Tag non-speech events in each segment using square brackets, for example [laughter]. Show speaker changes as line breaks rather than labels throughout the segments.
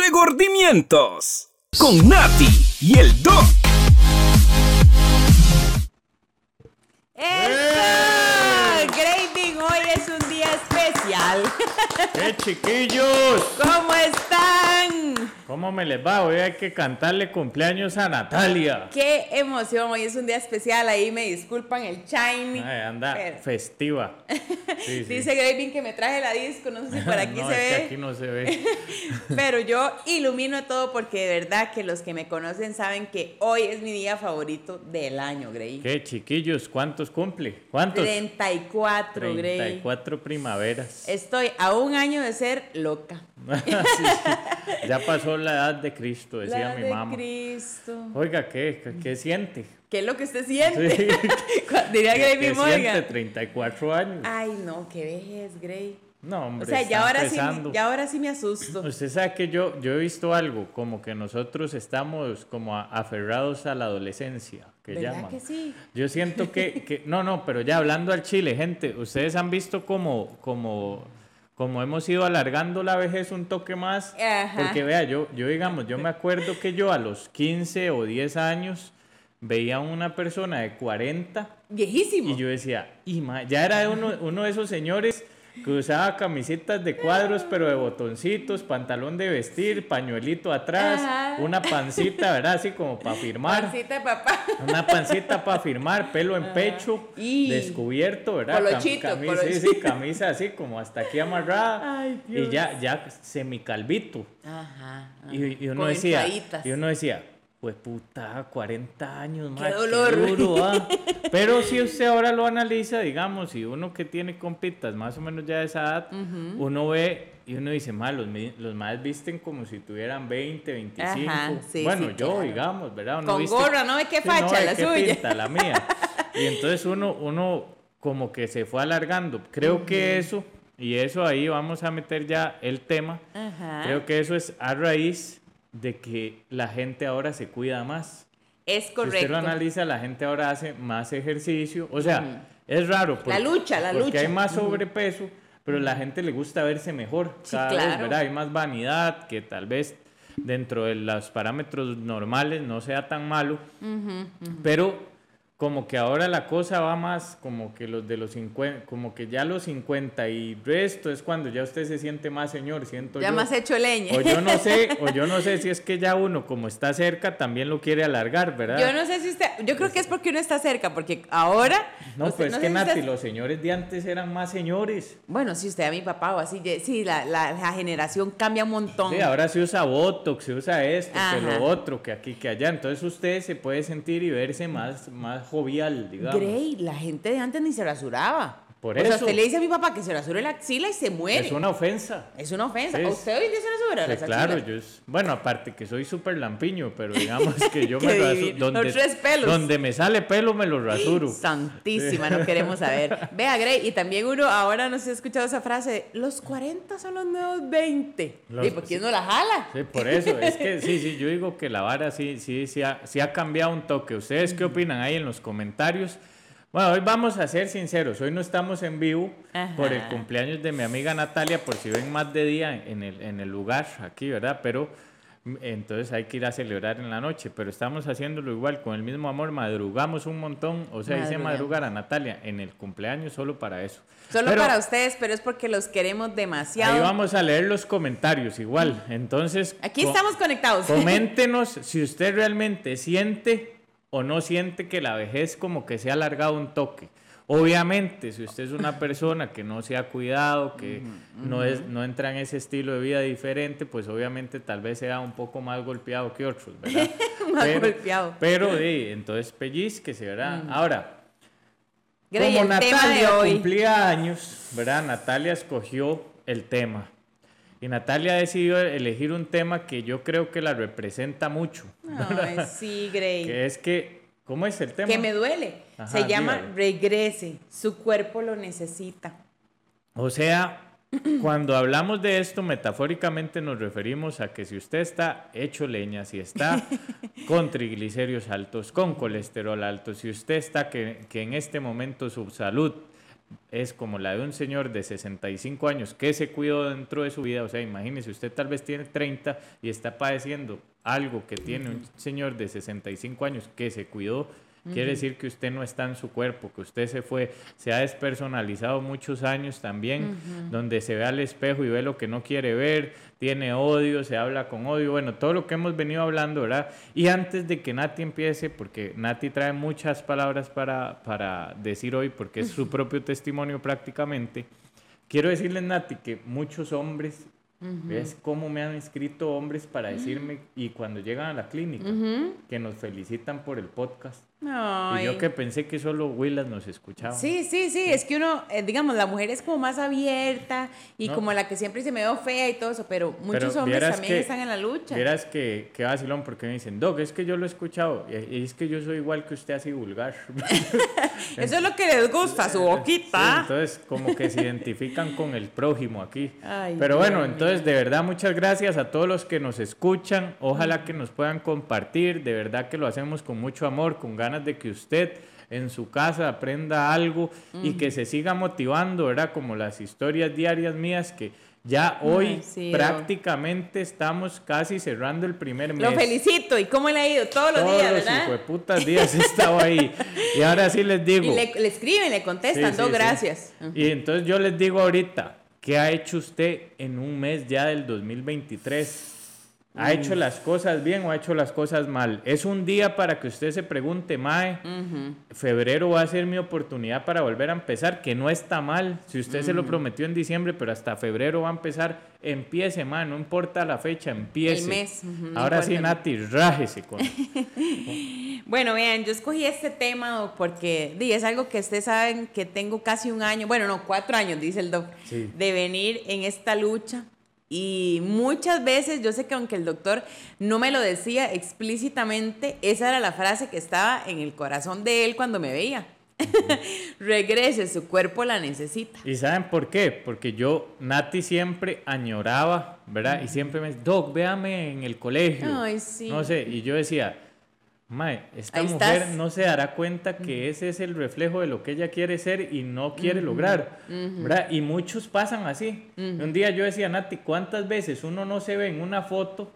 Regordimientos con Nati y el Doc.
¡Eso! Graving, hoy es un día especial.
¡Eh, [laughs] chiquillos!
¿Cómo están?
¿Cómo me les va? Hoy hay que cantarle cumpleaños a Natalia.
¡Qué emoción! Hoy es un día especial. Ahí me disculpan el shiny.
Ay, anda
Pero-
festiva. [laughs] Sí, sí.
Dice Graving que me traje la disco. No sé si por [laughs] aquí
No,
se
es que
ve.
aquí no se ve. [laughs]
Pero yo ilumino todo porque de verdad que los que me conocen saben que hoy es mi día favorito del año, Gray.
¿Qué, chiquillos? ¿Cuántos cumple? ¿Cuántos?
34, Gray.
34 primaveras.
Estoy a un año de ser loca.
Sí. Ya pasó la edad de Cristo, decía
La
mi
de
mamá.
Cristo.
Oiga, ¿qué? ¿Qué, qué siente?
¿Qué es lo que usted siente?
Sí. [laughs]
Diría
¿Qué,
Gravy
qué siente?
Morgan.
34 años.
Ay, no, qué vejez, Gray.
No,
O
hombre,
sea,
está
ya ahora, sí, ya ahora sí me asusto.
Usted sabe que yo, yo he visto algo, como que nosotros estamos como aferrados a la adolescencia, que
¿Verdad
llaman.
que sí?
Yo siento que, que- no, no, pero ya hablando al chile, gente, ustedes han visto como, como, como hemos ido alargando la vejez un toque más,
Ajá.
porque vea, yo, yo digamos, yo me acuerdo que yo a los 15 o 10 años veía a una persona de 40
Viejísimo.
y yo decía, y ma- ya era uno, uno de esos señores que usaba camisetas de cuadros, pero de botoncitos, pantalón de vestir, pañuelito atrás,
Ajá.
una pancita, ¿verdad? Así como para firmar.
Pancita de papá.
Una pancita para firmar, pelo en pecho,
Y-
descubierto, ¿verdad? Cam-
Colochito,
camisa, sí, sí, camisa así como hasta aquí amarrada.
Ay,
y
Dios.
ya, ya semicalvito.
Ajá. ajá.
Y, y uno
Con
decía, y uno decía, pues puta, 40 años más.
dolor.
duro, [laughs] ah". Pero si usted ahora lo analiza, digamos, y uno que tiene compitas más o menos ya de esa edad, uno ve y uno dice, más los, los más visten como si tuvieran 20, 25.
Ajá, sí,
bueno,
sí,
yo,
claro.
digamos, ¿verdad? Uno
Con
viste-
gorra, ¿no ve qué facha
ve
la
qué
suya?
pinta, la mía. [laughs] Y entonces uno, uno como que se fue alargando. Creo que eso, y eso ahí vamos a meter ya el tema,
Ajá.
creo que eso es a raíz de que la gente ahora se cuida más.
Es
Si usted
correcto.
lo analiza, la gente ahora hace más ejercicio. O sea, es raro.
La lucha, la
porque
lucha.
hay más sobrepeso, pero la gente le gusta verse mejor.
Sí,
cada vez,
claro.
¿verdad? Hay más vanidad, que tal vez dentro de los parámetros normales no sea tan malo. Pero como que ahora la cosa va más como que los de los 50, como que ya los 50 y resto es cuando ya usted se siente más señor, siento
Ya
yo.
más hecho leña.
O yo no sé, o yo no sé [laughs] si es que ya uno como está cerca también lo quiere alargar, ¿verdad?
Yo no sé si usted, yo creo que es porque uno está cerca, porque ahora.
No,
usted-
pues es que
si
Nati,
usted-
los señores de antes eran más señores.
Bueno, si usted a mi papá o así, sí, la, la, la generación cambia un montón.
Sí, ahora se usa Botox, se usa esto, que
Ajá.
lo otro, que aquí, que allá. Entonces usted se puede sentir y verse más, más jovial, digamos.
Grey, la gente de antes ni se rasuraba.
Por
o sea,
eso.
usted le dice a mi papá que se rasure la axila y se muere.
Es una ofensa.
Es una ofensa. ¿A usted hoy en día se rasura
Sí,
las
claro,
axilas?
yo es- bueno, aparte que soy súper lampiño, pero digamos [laughs] que yo me rasuro. Donde,
tres pelos.
donde me sale pelo me lo rasuro.
Santísima, no queremos saber. [laughs] Vea, Grey, y también uno ahora no se ha escuchado esa frase, de, los 40 son los nuevos 20.
Los-
¿Y por qué no la jala?
Sí, por eso, es que sí, sí, yo digo que la vara sí, sí, sí ha, sí ha cambiado un toque. ¿Ustedes qué opinan ahí en los comentarios? Bueno, hoy vamos a ser sinceros, hoy no estamos en vivo
Ajá.
por el cumpleaños de mi amiga Natalia, por si ven más de día en el, en el lugar aquí, ¿verdad? Pero mm, entonces hay que ir a celebrar en la noche, pero estamos haciéndolo igual, con el mismo amor, madrugamos un montón, o sea, hice madrugar a Natalia en el cumpleaños solo para eso.
Solo
Pero-
para ustedes, pero es porque los queremos demasiado.
Ahí vamos a leer los comentarios igual, entonces...
Aquí
co-
estamos conectados. [laughs]
Coméntenos si usted realmente siente o no siente que la vejez como que se ha alargado un toque. Obviamente, si usted es una persona que no se ha cuidado, que no, es, no entra en ese estilo de vida diferente, pues obviamente tal vez sea un poco más golpeado que otros, ¿verdad? [laughs]
Más golpeado.
Pero sí, entonces pellizquese, ¿verdad? Ahora,
Grey,
como
el tema de
Natalia
hoy.
cumplía años, ¿verdad? Natalia escogió el tema. Y Natalia decidió elegir un tema que yo creo que la representa mucho.
Ay, sí, Grey.
Que es que, ¿cómo es el tema?
Que me duele.
Ajá,
Se llama
dígalo.
regrese. Su cuerpo lo necesita.
O sea, [clears throat] cuando hablamos de esto, metafóricamente nos referimos a que si usted está hecho leña, si está [laughs] con triglicéridos altos, con colesterol alto, si usted está que, que en este momento su salud es como la de un señor de 65 años que se cuidó dentro de su vida. O sea, imagínese, usted tal vez tiene 30 y está padeciendo algo que tiene un señor de 65 años que se cuidó. Quiere decir que usted no está en su cuerpo, que usted se fue, se ha despersonalizado muchos años también, donde se ve al espejo y ve lo que no quiere ver, tiene odio, se habla con odio, bueno, todo lo que hemos venido hablando, ¿verdad? Y antes de que Nati empiece, porque Nati trae muchas palabras para, para decir hoy, porque es su propio testimonio prácticamente, quiero decirles, Nati, que muchos hombres ¿Ves cómo me han escrito hombres para decirme y cuando llegan a la clínica que nos felicitan por el podcast? Y yo que pensé que solo Willas nos escuchaba.
Sí, sí, sí, es que uno, eh, digamos, la mujer es como más abierta y como la que siempre se me veo fea y todo eso, pero muchos hombres también están en la lucha.
Verás que, que vacilón porque me dicen, Doc, es que yo lo he escuchado y es que yo soy igual que usted así vulgar. [laughs] [laughs]
eso es lo que les gusta, su boquita.
entonces, como que se identifican con el prójimo aquí. pero bueno, entonces, de verdad, muchas gracias a todos los que nos escuchan. Ojalá que nos puedan compartir, de verdad que lo hacemos con mucho amor, con ganas de que usted en su casa aprenda algo y que se siga motivando, ¿verdad? Como las historias diarias mías que ya hoy prácticamente estamos casi cerrando el primer mes.
Lo felicito. ¿Y cómo le ha ido? Todos los días, ¿verdad?
Todos putas días he estado ahí. [laughs] y ahora sí les digo.
Y le, escriben, le contestan, dos gracias.
Y entonces yo les digo ahorita, ¿qué ha hecho usted en un mes ya del 2023? ¿Ha hecho las cosas bien o ha hecho las cosas mal? Es un día para que usted se pregunte, Mae, febrero va a ser mi oportunidad para volver a empezar, que no está mal. Si usted se lo prometió en diciembre, pero hasta febrero va a empezar, empiece, Mae, no importa la fecha, empiece.
El mes.
Ahora sí, Nati, rájese con. [laughs]
bueno, vean, yo escogí este tema porque es algo que ustedes saben que tengo casi un año, bueno, no, cuatro años, dice el doc, de venir en esta lucha y muchas veces, yo sé que aunque el doctor no me lo decía explícitamente, esa era la frase que estaba en el corazón de él cuando me veía. [laughs] Regrese, su cuerpo la necesita.
¿Y saben por qué? Porque yo, Nati, siempre añoraba, ¿verdad? Y siempre me decía, Doc, véame en el colegio.
Ay, sí.
No sé, y yo decía, Mae, esta mujer no se dará cuenta que ese es el reflejo de lo que ella quiere ser y no quiere lograr, ¿verdad? Y muchos pasan así. Un día yo decía, Nati, ¿cuántas veces uno no se ve en una foto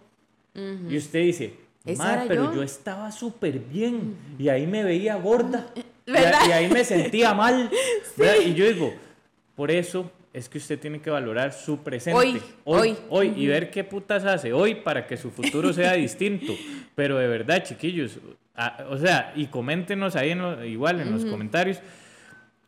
y usted dice, Mae, pero yo? estaba súper bien y ahí me veía gorda [laughs] y, ahí me sentía mal, [laughs] Y yo digo, por eso es que usted tiene que valorar su presente.
Hoy, hoy,
hoy, y ver qué putas hace hoy para que su futuro sea [laughs] distinto. Pero de verdad, chiquillos, o sea, y coméntenos ahí en igual en los comentarios,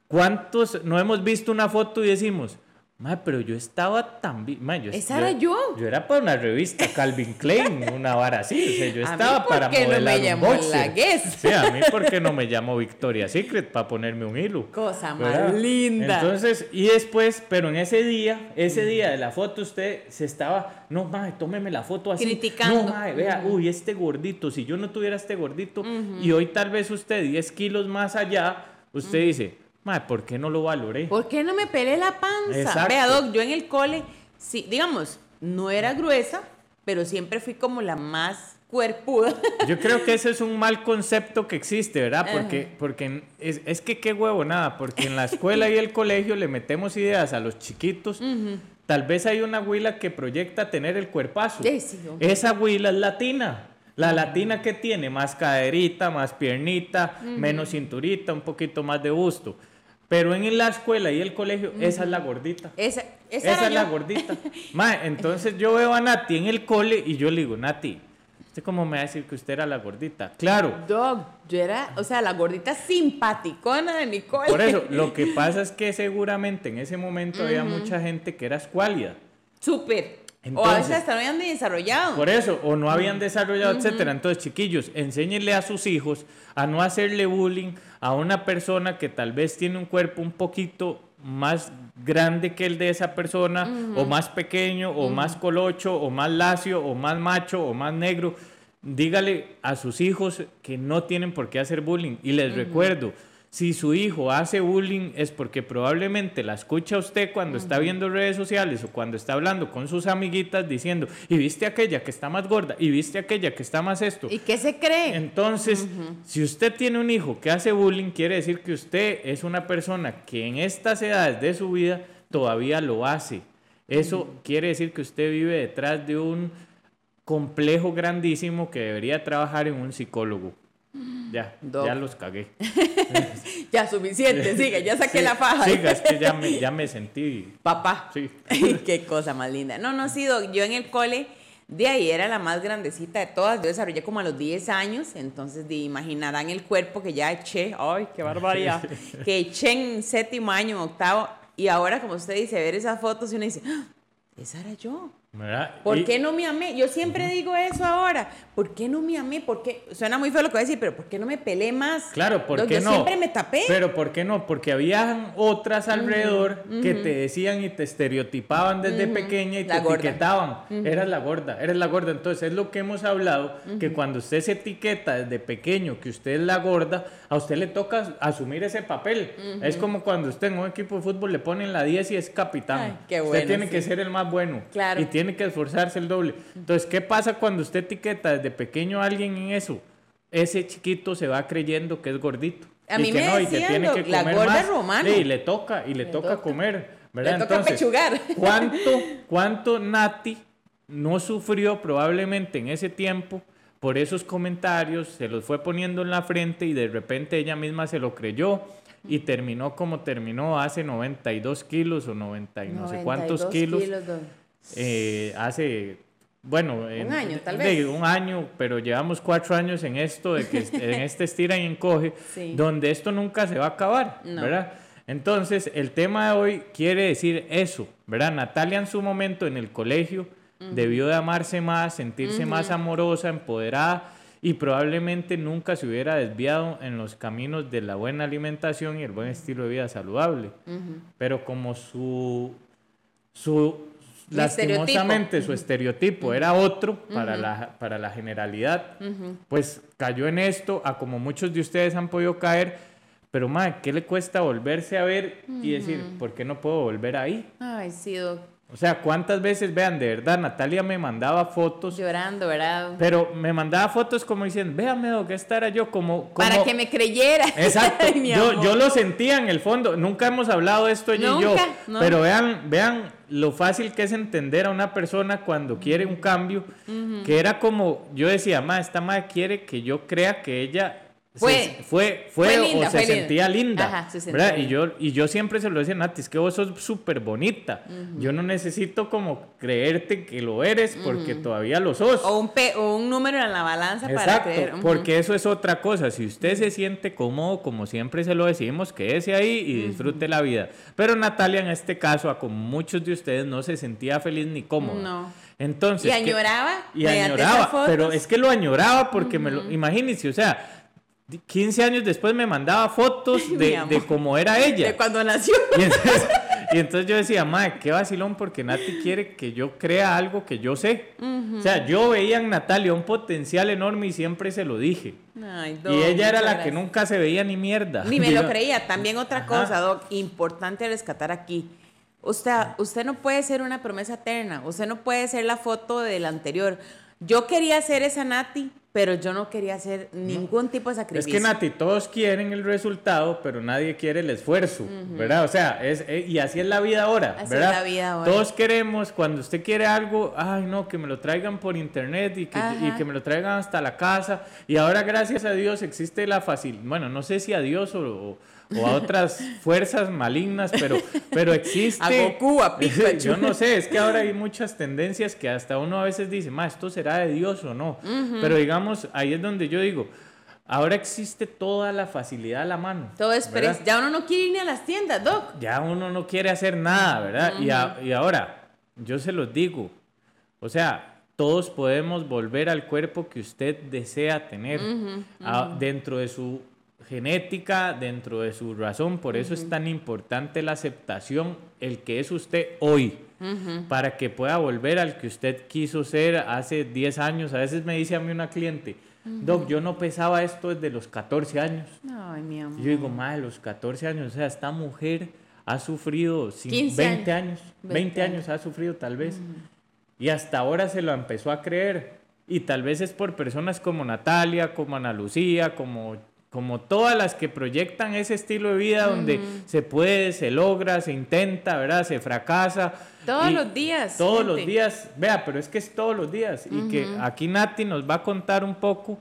¿cuántos no hemos visto una foto y decimos, Ma, pero yo estaba también.
Esa era yo.
Yo era para una revista Calvin Klein, una vara así. O sea, yo [laughs] estaba para
modelar no me llamó la Guess?
Sí, a mí porque no me llamo Victoria Secret para ponerme un hilo.
Cosa más linda.
Entonces, y después, pero en ese día, ese día de la foto, usted se estaba, no, ma, tómeme la foto así.
Criticando.
No, ma, vea, uy, este gordito, si yo no tuviera este gordito, y hoy tal vez usted 10 kilos más allá, usted dice Madre, ¿por qué no lo valoré?
¿Por qué no me pelé la panza? Vea, Doc, yo en el cole, sí, digamos, no era gruesa, pero siempre fui como la más cuerpuda. [laughs]
Yo creo que [laughs] ese es un mal concepto que existe, ¿verdad? Porque, porque es, es, que qué huevo nada, porque en la escuela y el colegio le metemos ideas a los chiquitos. Tal vez hay una huila que proyecta tener el cuerpazo. Esa huila es latina. La latina que tiene más caderita, más piernita, menos cinturita, un poquito más de busto. Pero en la escuela y el colegio, esa es la gordita.
Esa,
esa, es la gordita. [laughs] entonces yo veo a Nati en el cole y yo le digo, Nati, ¿usted cómo me va a decir que usted era la gordita? Claro.
Dog, yo era, o sea, la gordita simpaticona de mi cole.
Por eso, lo que [laughs] pasa es que seguramente en ese momento había mucha gente que era escuálida.
Súper o a veces hasta no habían desarrollado.
Por eso, o no habían desarrollado, etcétera. Entonces, chiquillos, enséñenle a sus hijos a no hacerle bullying a una persona que tal vez tiene un cuerpo un poquito más grande que el de esa persona, o más pequeño, o más colocho, o más lacio, o más macho, o más negro. Dígale a sus hijos que no tienen por qué hacer bullying. Y les recuerdo, si su hijo hace bullying es porque probablemente la escucha usted cuando está viendo redes sociales o cuando está hablando con sus amiguitas diciendo, y viste aquella que está más gorda, y viste aquella que está más esto.
¿Y qué se cree?
Entonces, si usted tiene un hijo que hace bullying, quiere decir que usted es una persona que en estas edades de su vida todavía lo hace. Eso quiere decir que usted vive detrás de un complejo grandísimo que debería trabajar en un psicólogo. Ya, ya los cagué. [laughs]
ya, suficiente, siga, ya saqué la faja.
Siga, es que ya me, ya me sentí...
Papá.
Sí. [laughs]
Qué cosa más linda. No, no, sido yo en el cole, de ahí era la más grandecita de todas, yo desarrollé como a los 10 años, entonces de, imaginarán el cuerpo que ya eché, ay, qué barbaridad, [laughs] que eché en séptimo año, octavo, y ahora como usted dice, ver esas fotos y uno dice, ¡Ah! esa era yo. ¿Por qué no me amé? Yo siempre digo eso ahora. ¿Por qué no me amé? ¿Por qué? Suena muy feo lo que voy a decir, pero ¿por qué no me pelé más?
Claro, ¿por qué
yo
no?
siempre me tapé.
Pero ¿por qué no? Porque había otras alrededor que te decían y te estereotipaban desde pequeña y te etiquetaban. Eras la gorda, eres la gorda. Entonces es lo que hemos hablado, que cuando usted se etiqueta desde pequeño que usted es la gorda, a usted le toca asumir ese papel. Es como cuando usted en un equipo de fútbol le ponen la 10 y es capitán.
qué bueno,
usted tiene que ser el más bueno.
Claro.
Y tiene que esforzarse el doble. Entonces, ¿qué pasa cuando usted etiqueta desde pequeño a alguien en eso? Ese chiquito se va creyendo que es gordito.
A
y
mí
que
me
no, y que tiene que
la
comer
gorda
más.
romano.
Sí, y le toca, y le, toca,
toca.
comer. ¿verdad?
Le toca
Entonces,
pechugar. [laughs]
¿cuánto, ¿Cuánto Nati no sufrió probablemente en ese tiempo por esos comentarios? Se los fue poniendo en la frente y de repente ella misma se lo creyó y terminó como terminó hace 92 kilos o 90 y no sé cuántos
92
kilos. Eh, hace, bueno, en-
año, tal
de-
vez.
un año, pero llevamos cuatro años en esto, de que en este estira y encoge, [laughs]
Sí.
donde esto nunca se va a acabar,
No.
¿verdad? Entonces, el tema de hoy quiere decir eso, ¿verdad? Natalia en su momento en el colegio debió de amarse más, sentirse más amorosa, empoderada y probablemente nunca se hubiera desviado en los caminos de la buena alimentación y el buen estilo de vida saludable. Pero como su, su. Lastimosamente su estereotipo era otro para, la, para la generalidad, pues cayó en esto, a como muchos de ustedes han podido caer, pero madre, ¿qué le cuesta volverse a ver y decir, ¿por qué no puedo volver ahí?
Ay, sí, doc.
O sea, ¿cuántas veces, vean, de verdad, Natalia me mandaba fotos,
Llorando, ¿verdad?
pero me mandaba fotos como diciendo, véame, Doc, esta era yo, como... como
Para que me creyera. [laughs]
Exacto,
Ay,
yo, yo lo sentía en el fondo, nunca hemos hablado de esto ella y yo,
Nunca, no.
pero vean, vean lo fácil que es entender a una persona cuando quiere un cambio, que era como, yo decía, ma, esta madre quiere que yo crea que ella se-
Fue.
fue, fue, o se
linda.
sentía linda,
Ajá, se sentía
¿verdad? Y yo, y yo siempre se lo decía, Nati, es que vos sos súper bonita, yo no necesito como creerte que lo eres porque todavía lo sos.
O un, pe- o un número en la balanza para
Exacto,
creer. Ujú.
porque eso es otra cosa. Si usted se siente cómodo, como siempre se lo decimos, quédese ahí y disfrute la vida. Pero Natalia, en este caso, a como muchos de ustedes, no se sentía feliz ni cómoda.
No.
Entonces.
Y
¿qué-
añoraba
Y añoraba, pero es que lo añoraba porque me lo. Imagínense, o sea. 15 años después me mandaba fotos [laughs] de, de cómo era ella.
De cuando nació.
Y entonces, [laughs] y entonces yo decía, madre, qué vacilón, porque Nati quiere que yo crea algo que yo sé. O sea, yo veía en Natalia un potencial enorme y siempre se lo dije.
Ay,
y ella era la
gracias.
que nunca se veía ni mierda.
Ni me lo creía. También otra
Ajá.
cosa, Doc, importante rescatar aquí. Usted, usted no puede ser una promesa eterna. Usted no puede ser la foto del anterior. Yo quería ser esa Nati, pero yo no quería hacer ningún tipo de
Es
sacrificio.
que Nati, todos quieren el resultado, pero nadie quiere el esfuerzo, ¿verdad? O sea, es, eh, y así es la vida ahora,
Así es la vida ahora.
Todos queremos, cuando usted quiere algo, ay no, que me lo traigan por internet y que, y que me lo traigan hasta la casa. Y ahora, gracias a Dios, existe la fácil, bueno, no sé si a Dios o, o- o a otras fuerzas malignas, pero, pero existe.
A Goku, a [laughs] Pikachu.
Yo no sé, es que ahora hay muchas tendencias que hasta uno a veces dice, ma, esto será de Dios o no. Pero digamos, ahí es donde yo digo, ahora existe toda la facilidad a la mano.
Todo es. Ya uno no quiere ir ni a las tiendas, Doc.
Ya uno no quiere hacer nada, ¿verdad? y, a- y ahora, yo se los digo, o sea, todos podemos volver al cuerpo que usted desea tener a- dentro de su genética, dentro de su razón. Por eso es tan importante la aceptación, el que es usted hoy, para que pueda volver al que usted quiso ser hace 10 años. A veces me dice a mí una cliente, Doc, yo no pesaba esto desde los 14 años.
Ay, mi amor.
Yo digo, madre, los 14 años, o sea, esta mujer ha sufrido sin-
15
20
años.
años, 20 años ha sufrido tal vez. Y hasta ahora se lo empezó a creer. Y tal vez es por personas como Natalia, como Ana Lucía, como, como todas las que proyectan ese estilo de vida donde se puede, se logra, se intenta, ¿verdad? Se fracasa.
Todos los días,
Todos los días. Vea, pero es que es todos los días. Y que aquí Nati nos va a contar un poco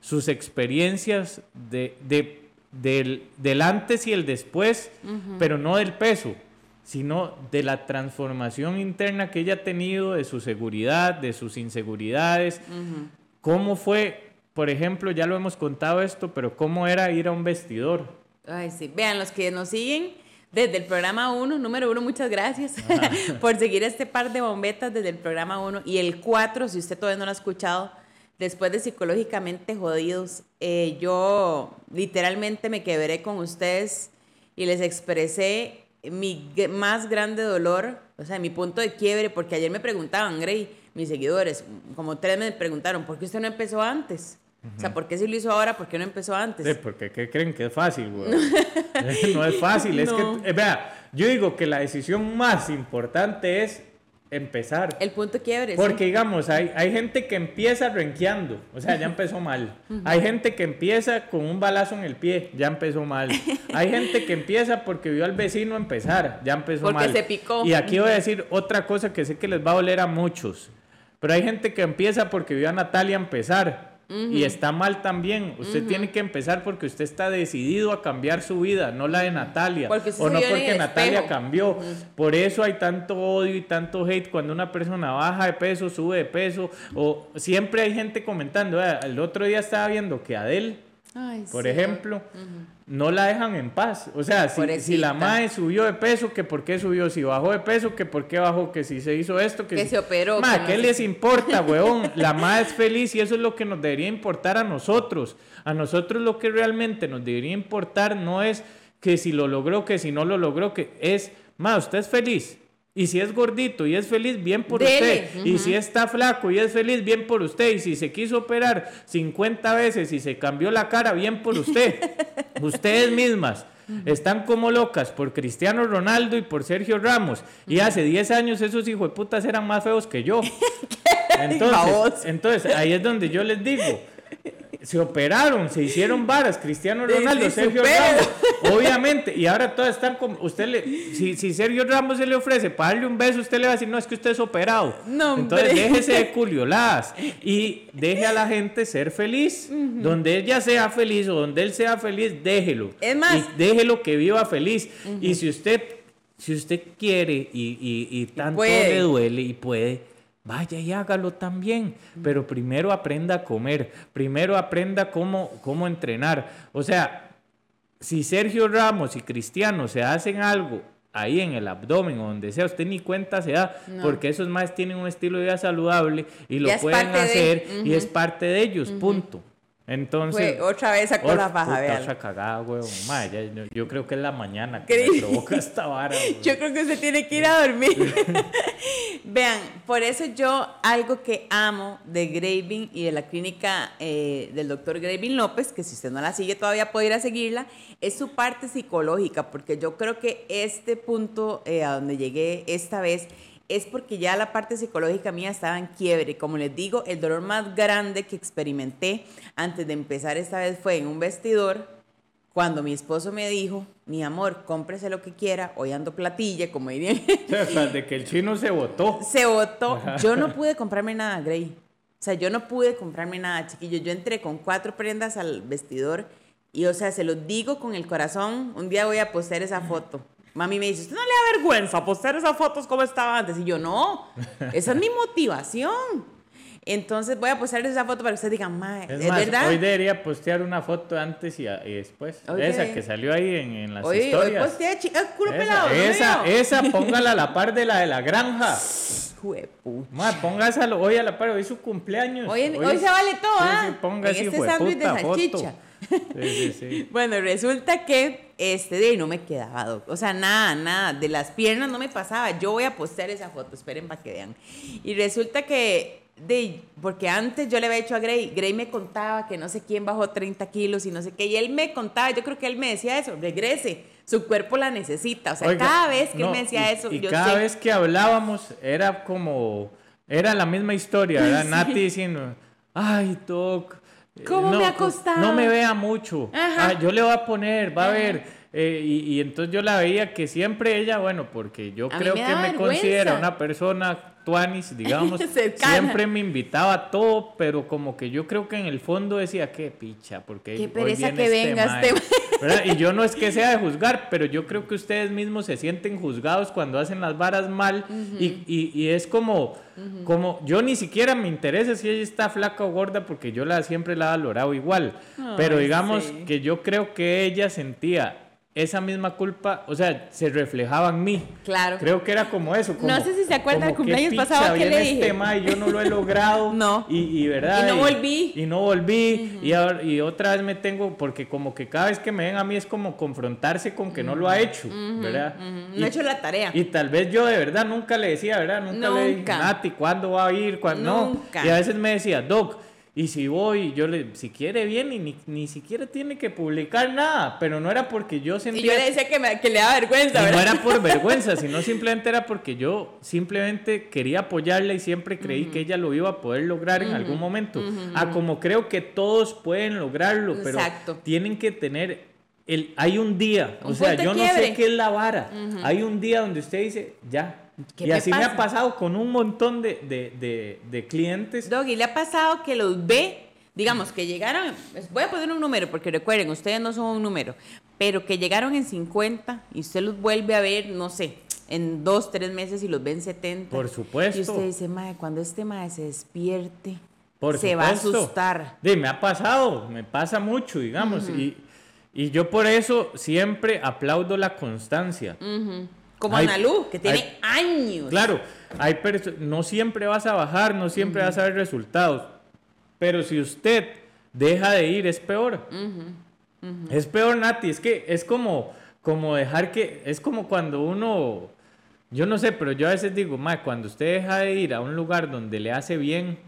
sus experiencias de, de- del, del antes y el después, pero no del peso, sino de la transformación interna que ella ha tenido, de su seguridad, de sus inseguridades. ¿Cómo fue, por ejemplo, ya lo hemos contado esto, pero cómo era ir a un vestidor?
Ay, sí. Vean, los que nos siguen desde el programa 1, número 1, muchas gracias [laughs] por seguir este par de bombetas desde el programa 1. Y el 4, si usted todavía no lo ha escuchado, después de Psicológicamente Jodidos, eh, yo literalmente me quebré con ustedes y les expresé mi más grande dolor, o sea, mi punto de quiebre, porque ayer me preguntaban, Grey, mis seguidores, como tres me preguntaron, ¿por qué usted no empezó antes? O sea, ¿por qué si lo hizo ahora? ¿Por qué no empezó antes?
Sí, porque ¿qué creen que es fácil, güey? [laughs] no es fácil, es
No.
que, eh, vea, yo digo que la decisión más importante es empezar.
El punto quiebre. sí.
Porque, digamos, hay, hay gente que empieza renqueando, o sea, ya empezó mal. Hay gente que empieza con un balazo en el pie, ya empezó mal. [laughs] Hay gente que empieza porque vio al vecino empezar, ya empezó
Porque
mal.
se picó.
Y aquí voy a decir otra cosa que sé que les va a doler a muchos. Pero hay gente que empieza porque vio a Natalia empezar. Y está mal también. Usted tiene que empezar porque usted está decidido a cambiar su vida, no la de Natalia. O no porque Natalia
espejo.
cambió. Por eso hay tanto odio y tanto hate cuando una persona baja de peso, sube de peso. O siempre hay gente comentando. "Ah, El otro día estaba viendo que Adele,
Ay,
por
sí.
ejemplo, no la dejan en paz. O sea, si, si la madre subió de peso, que por qué subió, si bajó de peso, que por qué bajó, que si se hizo esto, que,
Que
si-
se operó,
Ma,
no
¿qué les importa, [laughs] weón? La madre es feliz y eso es lo que nos debería importar a nosotros. A nosotros lo que realmente nos debería importar no es que si lo logró, que si no lo logró, que es, ma, usted es feliz. Y si es gordito y es feliz, bien por
Dele,
usted. Y si está flaco y es feliz, bien por usted. Y si se quiso operar 50 veces y se cambió la cara, bien por usted. [laughs] Ustedes mismas están como locas por Cristiano Ronaldo y por Sergio Ramos. Y hace 10 años esos hijos de putas eran más feos que yo. [laughs] Entonces, ahí es donde yo les digo. Se operaron, se hicieron varas, Cristiano Ronaldo, Sergio. Ramos, obviamente, y ahora todas están como, usted le, si, si Sergio Ramos se le ofrece para darle un beso, usted le va a decir, no, es que usted es operado.
No,
Entonces
hombre.
déjese de culioladas y deje a la gente ser feliz. Donde ella sea feliz o donde él sea feliz, déjelo.
Es más-
Y déjelo que viva feliz. Y si usted, si usted quiere y, y- y tanto le duele y puede, vaya y hágalo también. Pero primero aprenda a comer, primero aprenda cómo, cómo entrenar. O sea, si Sergio Ramos y Cristiano se hacen algo ahí en el abdomen o donde sea, usted ni cuenta se da,
No.
porque esos más tienen un estilo de vida saludable y lo
Ya
pueden
de-
hacer y es parte de ellos, punto. Entonces,
Fue otra vez sacó
Oh,
la
puta,
vean.
otra cagada, huevón. Ma, ya- yo, yo creo que es la mañana que me provoca esta vara. [laughs]
Yo creo que usted tiene que ir a dormir. [laughs] Vean, por eso yo algo que amo de Graving y de la clínica eh, del doctor Graving López, que si usted no la sigue todavía puede ir a seguirla, es su parte psicológica, porque yo creo que este punto eh, a donde llegué esta vez es porque ya la parte psicológica mía estaba en quiebre. Como les digo, el dolor más grande que experimenté antes de empezar esta vez fue en un vestidor cuando mi esposo me dijo, mi amor, cómprese lo que quiera, hoy ando platilla, como dirían.
O sea, tras de que el chino se votó.
Se votó. Yo no pude comprarme nada, Grey. O sea, yo no pude comprarme nada, chiquillo. Yo entré con cuatro prendas al vestidor y, o sea, se lo digo con el corazón. Un día voy a postear esa foto. Mami me dice, ¿usted no le da vergüenza postear esas fotos como estaba antes? Y yo, no, esa es mi [laughs] motivación. Entonces voy a postear esa foto para que ustedes digan, mae,
Es
¿es,
más,
verdad?
hoy debería postear una foto antes y, y después.
Hoy
esa que salió ahí en, en las
Hoy, hoy
historias.
posteé, chica, culo
esa,
pelado, ¿no
esa,
veo?
esa, [laughs] póngala a la par de la de la granja. [laughs]
Juepu.
Ma, póngaselo hoy a la par, hoy es su cumpleaños.
Hoy, en- hoy se vale todo,
sí,
¿ah?
sí, ponga
En
ese
este sándwich de salchicha.
Sí, sí, sí.
Bueno, resulta que este de no me quedaba, doc. o sea, nada, nada, de las piernas no me pasaba. Yo voy a postear esa foto, esperen para que vean. Y resulta que de, porque antes yo le había hecho a Gray, Gray me contaba que no sé quién bajó 30 kilos y no sé qué, y él me contaba, yo creo que él me decía eso, regrese, su cuerpo la necesita, o sea, cada vez que él me decía eso,
y cada vez que hablábamos era como, era la misma historia, ¿verdad? [laughs] Nati diciendo, ay, Doc,
¿Cómo
no,
me ha costado?
No me vea mucho, ah, yo le voy a poner, va a ver... Eh, y, entonces yo la veía que siempre ella, bueno, porque yo creo que me considera una persona tuanis, digamos, [laughs] siempre me invitaba a todo, pero como que yo creo que en el fondo decía, qué picha, porque
qué pereza que este venga este
Y yo no es que sea de juzgar, pero yo creo que ustedes mismos se sienten juzgados cuando hacen las varas mal y, y, es como, como, yo ni siquiera me interesa si ella está flaca o gorda porque yo la siempre la he valorado igual, pero digamos que yo creo que ella sentía esa misma culpa, o sea, se reflejaba en mí.
Claro.
Creo que era como eso. Como,
no sé si se acuerda del cumpleaños pasado que le dije.
Este tema y yo no lo he logrado. [laughs]
no.
Y, y, ¿verdad?
Y no volví.
Y, no volví. y, ahora, y otra vez me tengo, porque como que cada vez que me ven a mí es como confrontarse con que no lo ha hecho, ¿verdad?
No ha hecho la tarea.
Y tal vez yo de verdad nunca le decía, ¿verdad? Nunca, le dije, Nati, ¿cuándo va a ir? ¿Cuándo? Nunca. No. Y a veces me decía, Doc, y si voy, yo le, si quiere bien, y ni, ni siquiera tiene que publicar nada, pero no era porque yo sentía...
Y yo le decía que, me, que le daba vergüenza, ¿verdad?
No era por [laughs] vergüenza, sino simplemente era porque yo simplemente quería apoyarla y siempre creí que ella lo iba a poder lograr en algún momento. Ah, como creo que todos pueden lograrlo, pero tienen que tener... El, hay un día, o sea, yo no sé qué es la vara. Hay un día donde usted dice, ya, y así me ha pasado con un montón de, de, de, clientes.
Doggy, ¿le ha pasado que los ve, digamos, que llegaron, voy a poner un número, porque recuerden, ustedes no son un número, pero que llegaron en 50 y usted los vuelve a ver, no sé, en dos, tres meses y los ven 70.
Por supuesto.
Y usted dice, madre, cuando este madre se despierte, se va a asustar.
Sí, me ha pasado, me pasa mucho, digamos, y, y, yo por eso siempre aplaudo la constancia.
Como Analu, que tiene años.
Claro, hay no siempre vas a bajar, no siempre vas a ver resultados. Pero si usted deja de ir, es peor. Es peor, Nati. Es que es como, como dejar que. Es como cuando uno. Yo no sé, pero yo a veces digo, ma, cuando usted deja de ir a un lugar donde le hace bien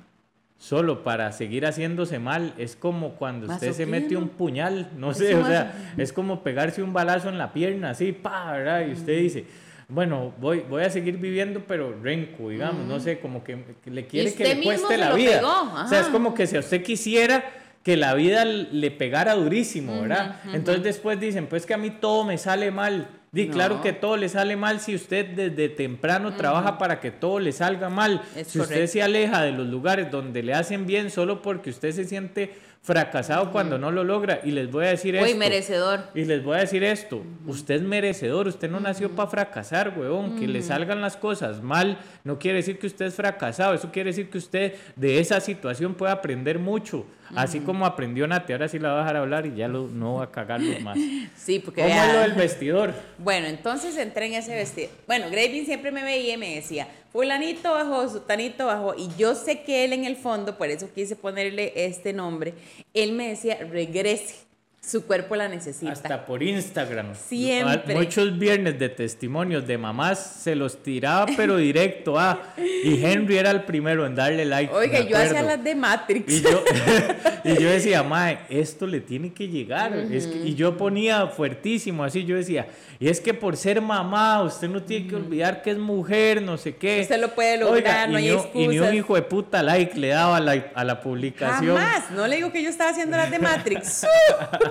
solo para seguir haciéndose mal, es como cuando usted se mete un puñal, no sé, o sea, es como pegarse un balazo en la pierna, así, pa, ¿verdad? Y usted dice bueno, voy, voy a seguir viviendo, pero renco, digamos, no sé, como que, le quiere que le cueste la vida. O sea, es como que si usted quisiera que la vida le pegara durísimo, ¿verdad? Entonces después dicen, pues que a mí todo me sale mal. Di, claro que todo le sale mal si usted desde temprano trabaja para que todo le salga mal. si usted se aleja de los lugares donde le hacen bien solo porque usted se siente fracasado cuando no lo logra. Y les voy a decir esto.
merecedor.
Y les voy a decir esto. Usted es merecedor. Usted no nació para fracasar, huevón. Que le salgan las cosas mal no quiere decir que usted es fracasado. Eso quiere decir que usted de esa situación puede aprender mucho. Así como aprendió Nati. Ahora sí la va a dejar hablar y ya lo, no va a cagarlo más. [laughs]
Sí, porque.
¿Cómo es lo del vestidor?
Bueno, entonces entré en ese vestido. Bueno, Graving siempre me veía y me decía, fulanito bajó, sutanito bajó. Y yo sé que él en el fondo, por eso quise ponerle este nombre, él me decía, regrese su cuerpo la necesita.
Hasta por Instagram.
Siempre.
Muchos viernes de testimonios de mamás se los tiraba, pero [laughs] directo. Ah, y Henry era el primero en darle like.
Oiga, yo hacía las de Matrix.
Y yo, [laughs] [laughs] y yo decía, mae, esto le tiene que llegar. es y yo ponía fuertísimo así. Yo decía, y es que por ser mamá, usted no tiene que olvidar que es mujer, no sé qué.
Usted lo puede lograr, no hay excusas.
Y ni un hijo de puta like le daba a la, a la publicación.
Jamás. No le digo que yo estaba haciendo las de Matrix.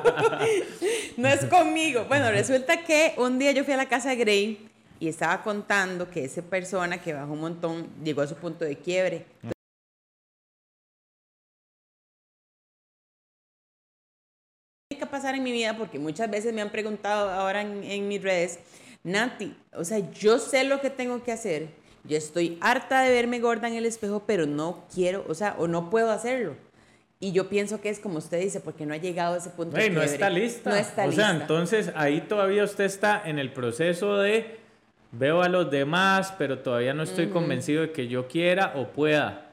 [laughs] no es conmigo. Bueno, resulta que un día yo fui a la casa de Gray y estaba contando que esa persona que bajó un montón llegó a su punto de quiebre. que pasar en mi vida porque muchas veces me han preguntado ahora en, en, mis redes, Nati, o sea, yo sé lo que tengo que hacer, yo estoy harta de verme gorda en el espejo, pero no quiero, o sea, o no puedo hacerlo. Y yo pienso que es como usted dice, porque no ha llegado a ese punto.
no está lista.
No está
o sea, entonces ahí todavía usted está en el proceso de veo a los demás, pero todavía no estoy convencido de que yo quiera o pueda.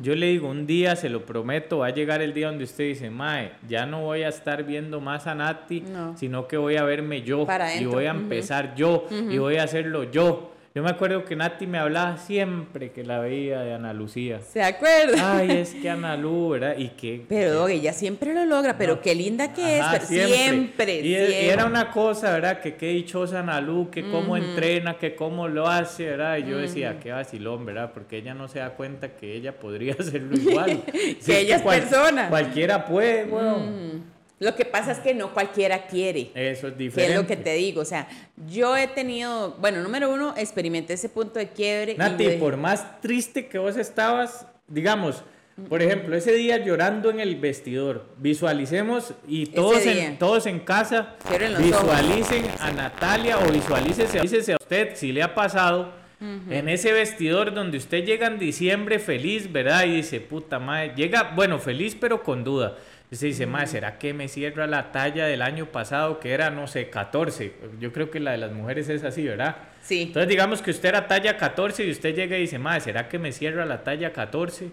Yo le digo, un día, se lo prometo, va a llegar el día donde usted dice, Mae, ya no voy a estar viendo más a Nati, sino que voy a verme yo y voy a empezar yo y voy a hacerlo yo Yo me acuerdo que Nati me hablaba siempre que la veía de Ana Lucía.
¿Se acuerda?
Ay, es [laughs] que Ana Lu, ¿verdad? Y que...
Pero ella siempre lo logra, pero qué linda que es, pero siempre,
y, y, era una cosa, ¿verdad? Que qué dichosa Ana Lu, que cómo entrena, que cómo lo hace, ¿verdad? Y yo decía, qué vacilón, ¿verdad? Porque ella no se da cuenta que ella podría [laughs] hacerlo igual. [laughs]
que ella es, persona.
Cualquiera puede, weón.
Lo que pasa es que no cualquiera quiere.
Eso es diferente.
Que es lo que te digo. O sea, yo he tenido, bueno, número uno, experimenté ese punto de quiebre.
Nati, por más triste que vos estabas, digamos, por ejemplo, ese día llorando en el vestidor, visualicemos y todos, en, todos en casa visualicen a Natalia o visualícese, a usted si le ha pasado en ese vestidor donde usted llega en diciembre feliz, ¿verdad? Y dice, puta madre, llega, bueno, feliz pero con duda. Usted dice, madre, ¿será que me cierra la talla del año pasado que era, no sé, 14? Yo creo que la de las mujeres es así, ¿verdad?
Sí.
Entonces digamos que usted era talla 14 y usted llega y dice, madre, ¿será que me cierra la talla 14?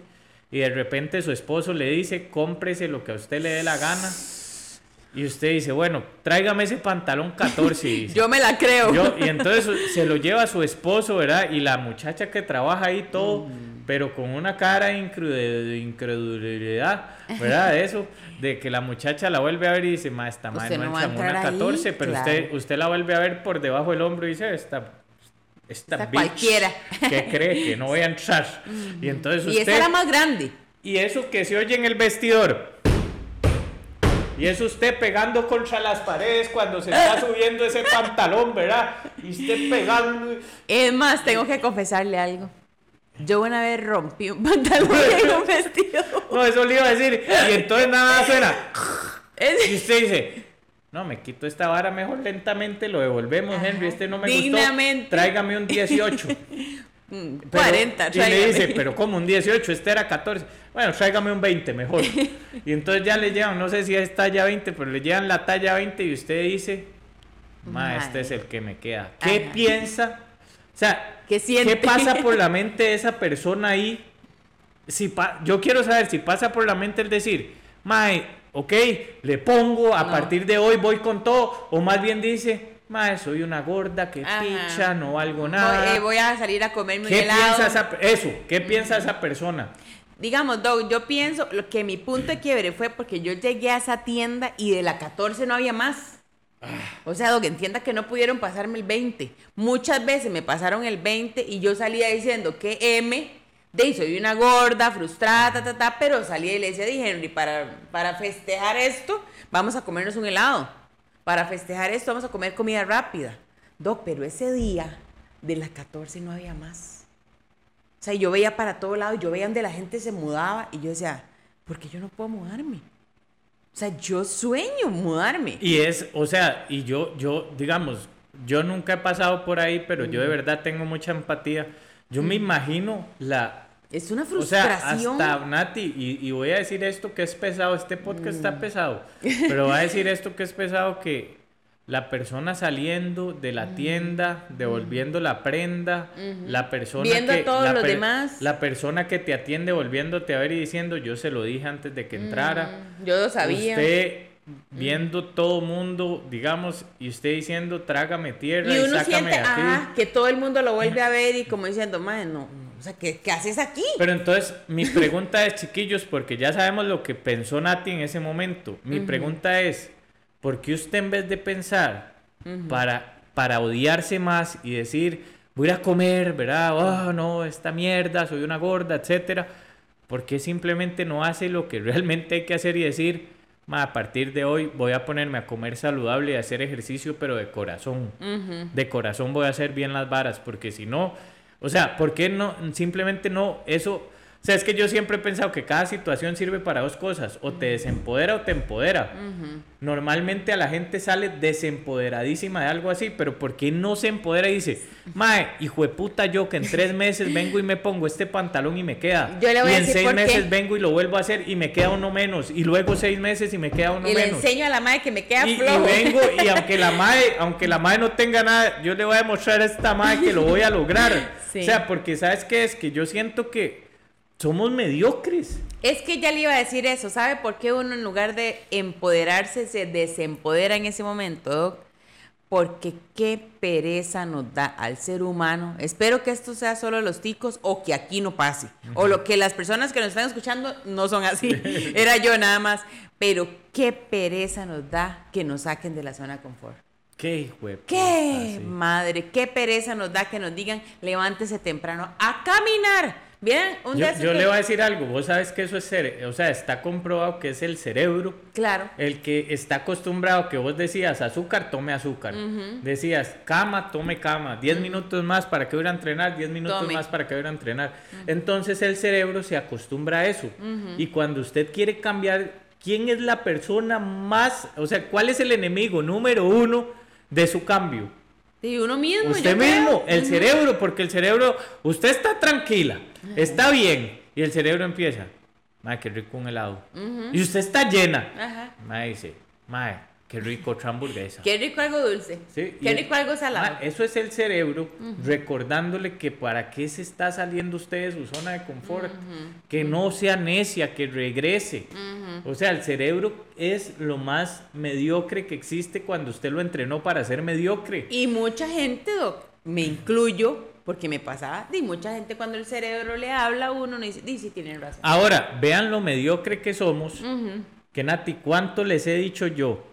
Y de repente su esposo le dice, cómprese lo que a usted le dé la gana. Y usted dice, bueno, tráigame ese pantalón 14. [laughs]
Yo me la creo.
y entonces se lo lleva a su esposo, ¿verdad? Y la muchacha que trabaja ahí todo, mm. pero con una cara de incredulidad, ¿verdad? Eso de que la muchacha la vuelve a ver y dice, ma, esta madre no, entra una 14, pero usted, usted la vuelve a ver por debajo del hombro y dice, esta, esta,
cualquiera.
que cree que no voy a entrar. [laughs] y entonces usted...
Y esa era más grande.
Y eso que se oye en el vestidor. Y es usted pegando contra las paredes cuando se [laughs] está subiendo ese pantalón, ¿verdad? Y usted pegando.
Es más, tengo que confesarle algo. Yo una vez rompí un pantalón en un vestido. [laughs]
No, eso le iba a decir. Y entonces nada suena. Y usted dice, no, me quito esta vara mejor lentamente, lo devolvemos, Henry, este no me Dignamente. gustó. Tráigame un 18. [laughs]
40,
Y le dice, pero [laughs] como un 18, este era 14. Bueno, tráigame un 20 mejor. [laughs] y entonces ya le llevan, no sé si es talla 20, pero le llevan la talla 20 y usted dice, ma, este es el que me queda. ¿Qué piensa? O sea, ¿Qué, ¿qué pasa por la [laughs] mente de esa persona ahí? Si yo quiero saber si pasa por la mente el decir, mae, ok, le pongo, a partir de hoy voy con todo, o más bien dice, mae, soy una gorda, que picha, no valgo nada.
Eh, voy, a salir a comerme
¿Qué Piensa esa, eso, ¿qué piensa esa persona?
Digamos, Doug, yo pienso que mi punto de quiebre fue porque yo llegué a esa tienda y de la 14 no había más. O sea, que entienda que no pudieron pasarme el 20. Muchas veces me pasaron el 20 y yo salía diciendo que M, de soy una gorda, frustrada, ta, ta, pero salía y le decía, dije, Henry, para, para festejar esto, vamos a comernos un helado. Para festejar esto, vamos a comer comida rápida. Doc, pero ese día de las 14 no había más. O sea, yo veía para todo lado, yo veía donde la gente se mudaba y yo decía, ¿por qué yo no puedo mudarme? O sea, yo sueño mudarme.
Y es, o sea, y yo, yo, digamos, yo nunca he pasado por ahí, pero yo de verdad tengo mucha empatía. Yo me imagino la...
Es una frustración.
O sea, hasta Nati, y, voy a decir esto que es pesado, este podcast está pesado, pero voy a decir esto que es pesado, que la persona saliendo de la tienda, devolviendo la prenda, la persona
Viendo
que
a todos
la
los demás.
la persona que te atiende volviéndote a ver y diciendo, "Yo se lo dije antes de que entrara."
yo lo sabía.
Usted viendo todo mundo, digamos, y usted diciendo, "Trágame tierra
y,
y,
uno
sácame
siente,
de aquí."
ah, que todo el mundo lo vuelve a ver y como diciendo, "Madre, no, o sea, ¿qué, ¿qué, haces aquí?
Pero entonces, mi pregunta es, chiquillos, porque ya sabemos lo que pensó Nati en ese momento. Mi pregunta es, ¿por qué usted en vez de pensar para, para odiarse más y decir, voy a comer, ¿verdad? Oh, no, esta mierda, soy una gorda, etcétera. ¿Por qué simplemente no hace lo que [laughs] realmente hay que hacer y decir, a partir de hoy voy a ponerme a comer saludable y a hacer ejercicio, pero de corazón? De corazón voy a hacer bien las varas, porque si no, o sea, ¿por qué no, simplemente no, eso o sea, es que yo siempre he pensado que cada situación sirve para dos cosas, o te desempodera o te empodera. Normalmente a la gente sale desempoderadísima de algo así, pero ¿por qué no se empodera y dice, mae, hijo de puta yo que en tres [laughs] meses vengo y me pongo este pantalón y me queda?
Yo le voy
y
a
en
decir
seis
por qué.
meses vengo y lo vuelvo a hacer y me queda uno menos, y luego seis meses y me queda uno
y
menos.
le enseño a la madre que me queda
Y, y
flojo.
vengo y [laughs] aunque la madre, aunque la madre no tenga nada, yo le voy a demostrar a esta madre que lo voy a lograr. [laughs]
Sí.
O sea, porque sabes qué es que yo siento que somos mediocres.
Es que ya le iba a decir eso. ¿Sabe por qué uno en lugar de empoderarse se desempodera en ese momento? Doc? porque qué pereza nos da al ser humano. Espero que esto sea solo los ticos o que aquí no pase. O lo que las personas que nos están escuchando no son así. [laughs] Era yo nada más. Pero qué pereza nos da que nos saquen de la zona de confort.
Qué hijo de
Qué
puta, sí.
madre, qué pereza nos da que nos digan levántese temprano a caminar. Bien, un
Yo, yo le voy a decir algo, vos sabes que eso es, cere- o sea, está comprobado que es el cerebro
Claro.
el que está acostumbrado que vos decías azúcar, tome azúcar. Decías cama, tome cama. 10 minutos más para que voy a entrenar, 10 minutos
Tome.
más para que voy a entrenar. Entonces el cerebro se acostumbra a eso. Y cuando usted quiere cambiar, ¿quién es la persona más, o sea, cuál es el enemigo número uno de su cambio?
Y uno mismo.
Usted
creo.
mismo, el cerebro, porque el cerebro, usted está tranquila, está bien, y el cerebro empieza, madre, qué rico un helado. Y usted está llena.
Ajá.
Madre dice, madre, qué rico otra hamburguesa.
Qué rico algo dulce.
Sí,
Qué rico algo salado.
Eso es el cerebro recordándole que para qué se está saliendo usted de su zona de confort, que no sea necia, que regrese. O sea, el cerebro es lo más mediocre que existe cuando usted lo entrenó para ser mediocre.
Y mucha gente, doc, me incluyo, porque me pasaba, y mucha gente cuando el cerebro le habla a uno, no dice, dice, tienen razón.
Ahora, vean lo mediocre que somos. Que Nati, ¿cuánto les he dicho yo?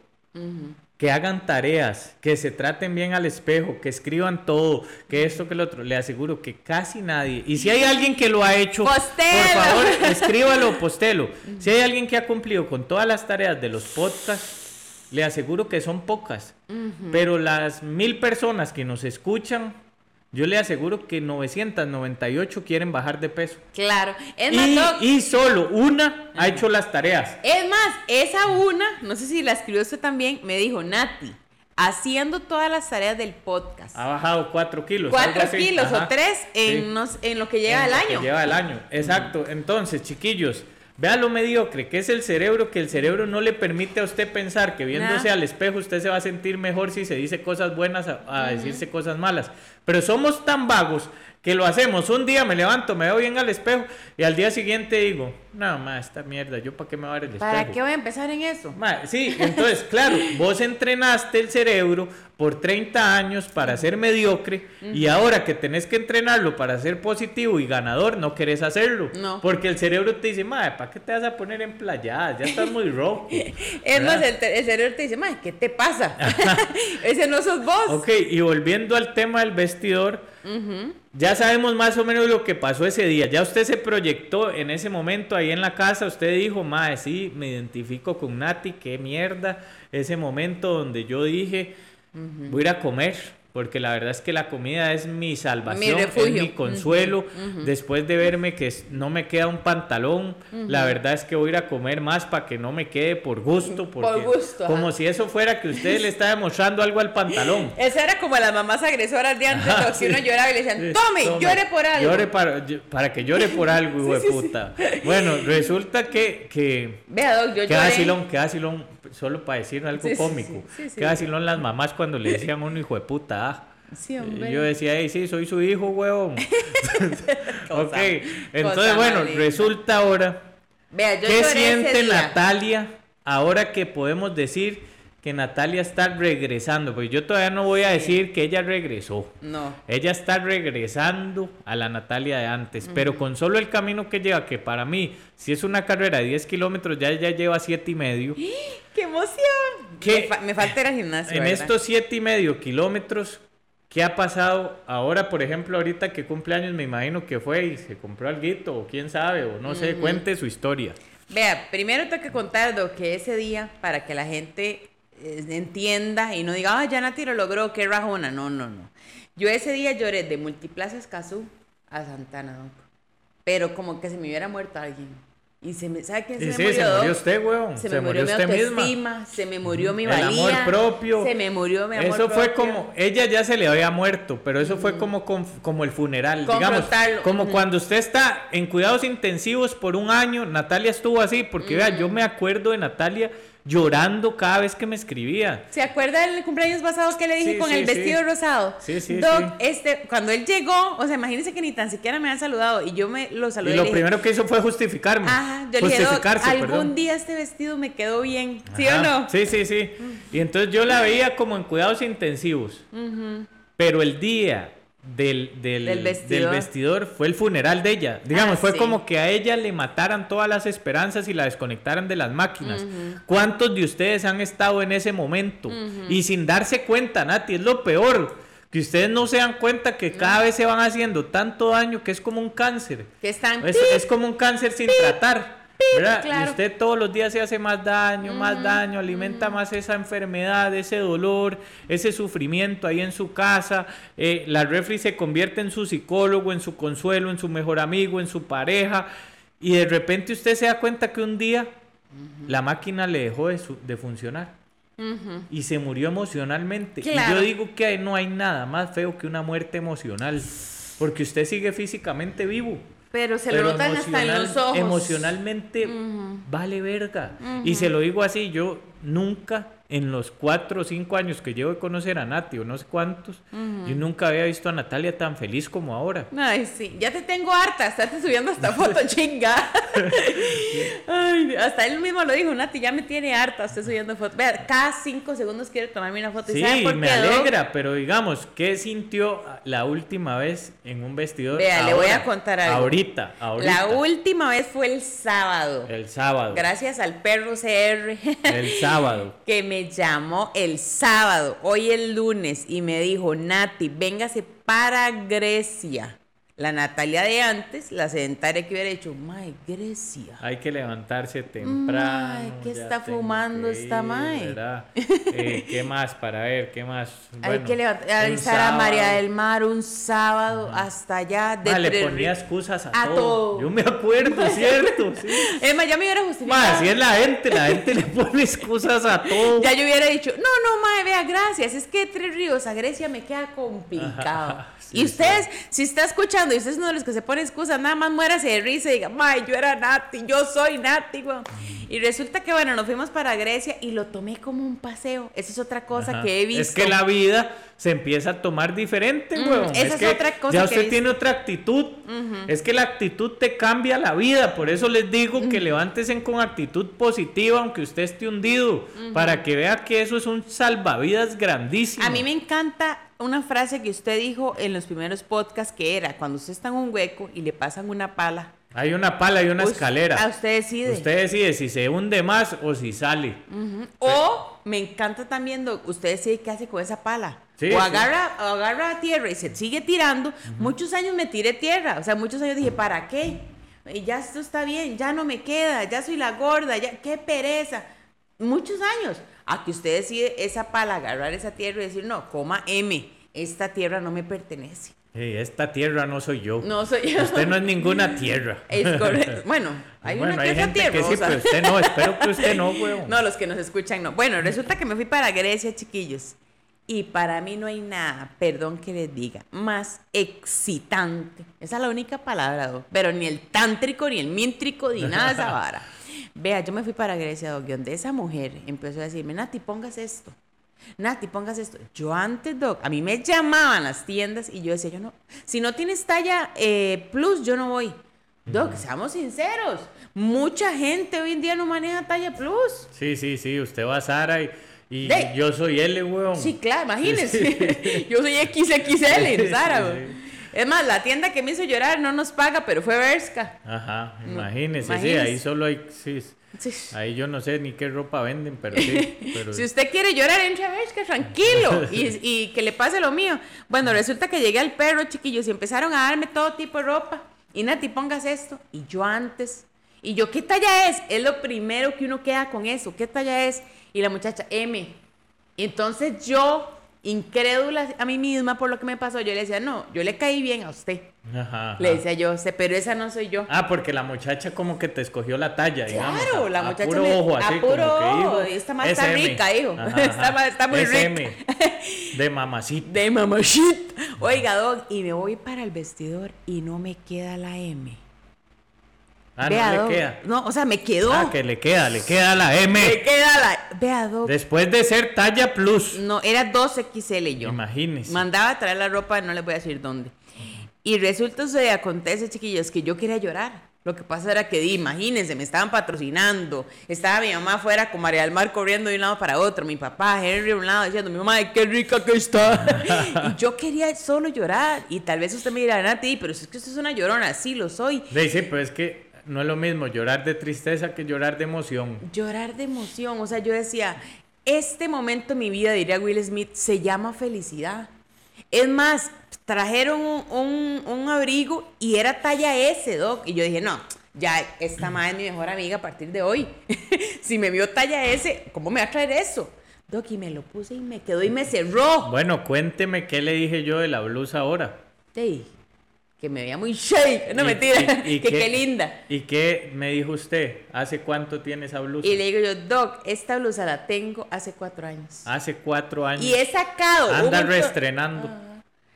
Que hagan tareas, que se traten bien al espejo, que escriban todo, que esto, que lo otro. Le aseguro que casi nadie. Y si hay alguien que lo ha hecho,
Postelo.
por favor, escríbalo, postelo. [laughs] Si hay alguien que ha cumplido con todas las tareas de los podcasts, le aseguro que son pocas. Pero las mil personas que nos escuchan, yo le aseguro que 998 quieren bajar de peso.
Claro. Es más,
Y, solo una ha hecho las tareas.
es más, esa una, no sé si la escribió usted también, me dijo, Nati, haciendo todas las tareas del podcast.
Ha bajado 4 kilos. algo
Cuatro
así.
kilos
Ajá.
o tres en,
Sí.
en lo que llega
En
el año.
Lleva el año, exacto. Entonces, chiquillos, vea lo mediocre que es el cerebro, que el cerebro no le permite a usted pensar que viéndose
Nah.
al espejo usted se va a sentir mejor si se dice cosas buenas a, a decirse cosas malas. Pero somos tan vagos que lo hacemos. Un día me levanto, me veo bien al espejo y al día siguiente digo, no, ma, esta mierda, ¿yo para qué me voy a ver el espejo?
¿Para qué voy a empezar en eso?
Ma, sí, entonces, claro, vos entrenaste el cerebro por 30 años para ser mediocre y ahora que tenés que entrenarlo para ser positivo y ganador, no querés hacerlo.
No.
Porque el cerebro te dice, madre, ¿para qué te vas a poner en playadas? Ya estás muy rojo. [laughs]
Es más, el, el cerebro te dice, "Mae, ¿qué te pasa? [laughs] [laughs] Ese no sos vos.
Ok, y volviendo al tema del vestidor, ya sabemos más o menos lo que pasó ese día. Ya usted se proyectó en ese momento ahí en la casa, usted dijo, madre, sí, me identifico con Nati, qué mierda. Ese momento donde yo dije, voy a ir a comer. Porque la verdad es que la comida es mi salvación,
Mi
es mi consuelo. Después de verme que no me queda un pantalón, la verdad es que voy a ir a comer más para que no me quede por gusto. Porque
gusto, ajá.
Como si eso fuera que usted le está demostrando algo al pantalón. [laughs]
Esa era como las mamás agresoras de antes,
Ajá,
que uno lloraba y le decían, tome,
tome,
llore por algo.
Llore para, que llore por algo, [laughs] hijo de puta. Bueno, resulta que, que,
Vea, Doc, yo
que
lloré.
vacilón, que vacilón, solo para decir algo
Sí,
cómico.
sí, sí,
vacilón las mamás cuando le decían a uno hijo de puta. ah. Y yo decía, hey, sí, soy su hijo, huevón. [laughs] ok, entonces bueno, resulta ahora
Vea, yo
¿Qué siente. Natalia ahora que podemos decir que Natalia está regresando? Porque yo todavía no voy a decir que ella regresó.
No.
Ella está regresando a la Natalia de antes, pero con solo el camino que lleva, que para mí, si es una carrera de 10 kilómetros, ya ya lleva siete y medio.
¡Qué emoción! Me, fa- me falta ir al gimnasio.
En
¿verdad?
estos siete y medio kilómetros, ¿qué ha pasado ahora, por ejemplo, ahorita que cumpleaños, me imagino que fue y se compró algo, o quién sabe, o no sé, cuente su historia.
Vea, primero tengo que contar Doc, que ese día, para que la gente entienda y no diga, ah, ya Nati lo logró, qué rajona. No, no, no. Yo ese día lloré de Multiplaza Escazú a Santana, Doc. Pero como que se me hubiera muerto alguien. Y se me, ¿sabe quién se
Y
me
sí,
murió,
se murió usted, weón.
Se, me murió, mi
usted misma.
autoestima, se me murió mi
El
valía.
amor propio.
Se me murió mi amor
Eso fue
propio.
como, ella ya se le había muerto, pero eso fue como, como el funeral, digamos. Como cuando usted está en cuidados intensivos por un año, Natalia estuvo así, porque vea, yo me acuerdo de Natalia llorando cada vez que me escribía.
¿Se acuerda del cumpleaños pasado que le dije
Sí,
con
sí,
el vestido
sí.
rosado?
Sí, sí,
Doc,
sí.
este, cuando él llegó, o sea, imagínense que ni tan siquiera me han saludado y yo me lo saludé.
Y
y
lo
dije,
primero que hizo fue justificarme.
Ajá, yo le dije, Doc, algún
perdón.
día este vestido me quedó bien, ¿sí
Ajá,
o no?
Sí, sí, sí. Y entonces yo la veía como en cuidados intensivos. Pero el día del, del,
Del
del
vestidor.
vestidor. fue el funeral de ella. Digamos,
Ah,
fue
sí.
como que a ella le mataran todas las esperanzas y la desconectaran de las máquinas. ¿Cuántos de ustedes han estado en ese momento? Y sin darse cuenta, Nati, es lo peor. Que ustedes no se dan cuenta que cada vez se van haciendo tanto daño que es como un cáncer.
Que están...
Es, es como un cáncer sin tratar. ¿Verdad?
claro.
Y usted todos los días se hace más daño, más daño, alimenta más esa enfermedad, ese dolor, ese sufrimiento ahí en su casa. Eh, la refri se convierte en su psicólogo, en su consuelo, en su mejor amigo, en su pareja. Y de repente usted se da cuenta que un día la máquina le dejó de, su- de funcionar. Y se murió emocionalmente. Y yo digo que no hay nada más feo que una muerte emocional. Porque usted sigue físicamente vivo.
Pero se
Pero
lo notan hasta en los ojos.
Emocionalmente vale verga. Y se lo digo así, yo nunca en los cuatro o cinco años que llevo de conocer a Nati o no sé cuántos, yo nunca había visto a Natalia tan feliz como ahora.
Ay, sí, ya te tengo harta, estarte subiendo esta foto, [laughs] chinga. Ay, hasta él mismo lo dijo, Nati, ya me tiene harta usted subiendo fotos. Vea, cada cinco segundos quiere tomarme una foto. ¿Y
Sí,
sabe por
me
qué,
alegra, pero digamos, ¿qué sintió la última vez en un vestidor?
Vea, le voy a contar algo.
Ahorita, ahorita.
La última vez fue el sábado.
El sábado.
Gracias al perro CR.
El sábado. [laughs]
que me llamó el sábado, hoy el lunes, y me dijo, Nati, véngase para Grecia. La Natalia de antes, la sedentaria que hubiera dicho, Mae, Grecia.
Hay que levantarse temprano.
Mae, ¿qué está fumando
que
esta
ir,
mae? [laughs]
Eh, ¿Qué más para ver? ¿Qué más?
Hay que levantar, a María del Mar un sábado hasta allá de
le ponía excusas a,
A
todo.
todo.
Yo me acuerdo, [laughs] ¿cierto? Sí.
Emma, ya me hubiera justificado.
así es la gente, la gente le pone excusas a todo.
Ya yo hubiera dicho, no, no, mae, vea, gracias. Es que Tres Ríos a Grecia me queda complicado.
Ajá, sí,
y ustedes, si está escuchando y usted es uno de los que se pone excusas, nada más muérase de risa y diga, mae, yo era Nati, yo soy Nati, weón". Y resulta que, bueno, nos fuimos para Grecia y lo tomé como un paseo. Esa es otra cosa
Ajá.
que he visto.
Es que la vida se empieza a tomar diferente,
Mm,
weón.
esa es
que
otra cosa
Ya usted tiene otra actitud. Es que la actitud te cambia la vida. Por eso les digo que levántese con actitud positiva, aunque usted esté hundido, para que vea que eso es un salvavidas grandísimo.
A mí me encanta una frase que usted dijo en los primeros podcasts que era, cuando usted está en un hueco y le pasan una pala.
Hay una pala y una
us-
escalera.
A usted decide.
Usted decide si se hunde más o si sale.
O me encanta también, usted decide qué hace con esa pala.
Sí,
o
sí.
agarra, o agarra tierra y se sigue tirando. Muchos años me tiré tierra. O sea, muchos años dije, ¿para qué? Y ya esto está bien, ya no me queda, ya soy la gorda, ya qué pereza. Muchos años. A que usted decide esa pala, agarrar esa tierra y decir, no, coma M, esta tierra no me pertenece.
Ey, esta tierra no soy yo.
No soy yo.
Usted no es ninguna tierra.
Es correcto. Bueno, hay
bueno,
una
hay gente
tierra.
que sí, pero usted no. Espero que usted no, [laughs] weón.
No, los que nos escuchan no. Bueno, resulta que me fui para Grecia, chiquillos. Y para mí no hay nada, perdón que les diga, más excitante. Esa es la única palabra. Pero ni el tántrico, ni el míntrico, ni [laughs] nada de esa vara. Vea, yo me fui para Grecia, Doc, donde esa mujer empezó a decirme, Nati, pongas esto. Nati, pongas esto. Yo antes, Doc, a mí me llamaban las tiendas y yo decía, yo no, si no tienes talla eh, plus, yo no voy. Doc, seamos sinceros, mucha gente hoy en día no maneja talla plus.
Sí, sí, sí. Usted va a Sara y, yo soy L, weón.
Sí, claro, imagínense.
Sí, [laughs]
Yo soy XXL, Sara. [laughs]
Sí.
Es más, la tienda que me hizo llorar no nos paga, pero fue Berska.
Ají, imagínese, sí, ahí solo hay, sí,
Sí.
ahí yo no sé ni qué ropa venden, pero sí, [laughs] pero
Si usted quiere llorar, entre a Berska, tranquilo. [laughs] Y, y que le pase lo mío. Bueno, resulta que llegué al perro, chiquillos, y empezaron a darme todo tipo de ropa. Y Nati, pongas esto. Y yo antes. Y yo, ¿qué talla es? Es lo primero que uno queda con eso. ¿Qué talla es? Y la muchacha, M. Y entonces yo, incrédula a mí misma por lo que me pasó, yo le decía, no, yo le caí bien a usted.
Ajá, ajá.
Le decía yo, "sé, pero esa no soy yo.
Ah, porque la muchacha como que te escogió la talla, digamos.
Claro,
a-
la
a
muchacha
puro
me-
ojo,
a
así
puro
como que dijo,
esta más está rica, hijo.
Ajá, [laughs]
Está está muy
SM,
rica. [laughs]
De mamacita.
De mamachita. Oiga, Doc, y me voy para el vestidor y no me queda la M.
Ah,
Vea,
no le queda.
No, o sea, me quedó.
Ah, que le queda, le queda la M.
queda la. Vea, Doc.
Después de ser talla plus.
No, era 2XL yo.
Imagínese.
Mandaba a traer la ropa, no les voy a decir dónde. Y resulta, se acontece, chiquillos, que yo quería llorar. Lo que pasa era que, di, imagínense, me estaban patrocinando. Estaba mi mamá afuera con María del Mar corriendo de un lado para otro. Mi papá, Henry, de un lado diciendo, mi mamá, qué rica que está. [laughs] y yo quería solo llorar. Y tal vez usted me dirá, Nati, pero si es que usted es una llorona. Sí, lo soy.
Sí, sí, pero es que no es lo mismo llorar de tristeza que llorar de emoción.
Llorar de emoción. O sea, yo decía, este momento en mi vida, diría Will Smith, se llama felicidad. Es más, trajeron un, un- un abrigo y era talla S, Doc. Y yo dije, no, ya esta madre es mi mejor amiga a partir de hoy. [laughs] si me vio talla S, ¿cómo me va a traer eso? Doc, y me lo puse y me quedó y me cerró.
Bueno, cuénteme qué le dije yo de la blusa ahora.
Ey, que me veía muy shake. No, mentira.
y- y [laughs]
que
qué-
qué linda.
¿Y qué me dijo usted? ¿Hace cuánto tiene esa blusa?
Y le digo yo, Doc, esta blusa la tengo hace cuatro años.
Hace cuatro años.
Y he sacado. un
Anda reestrenando.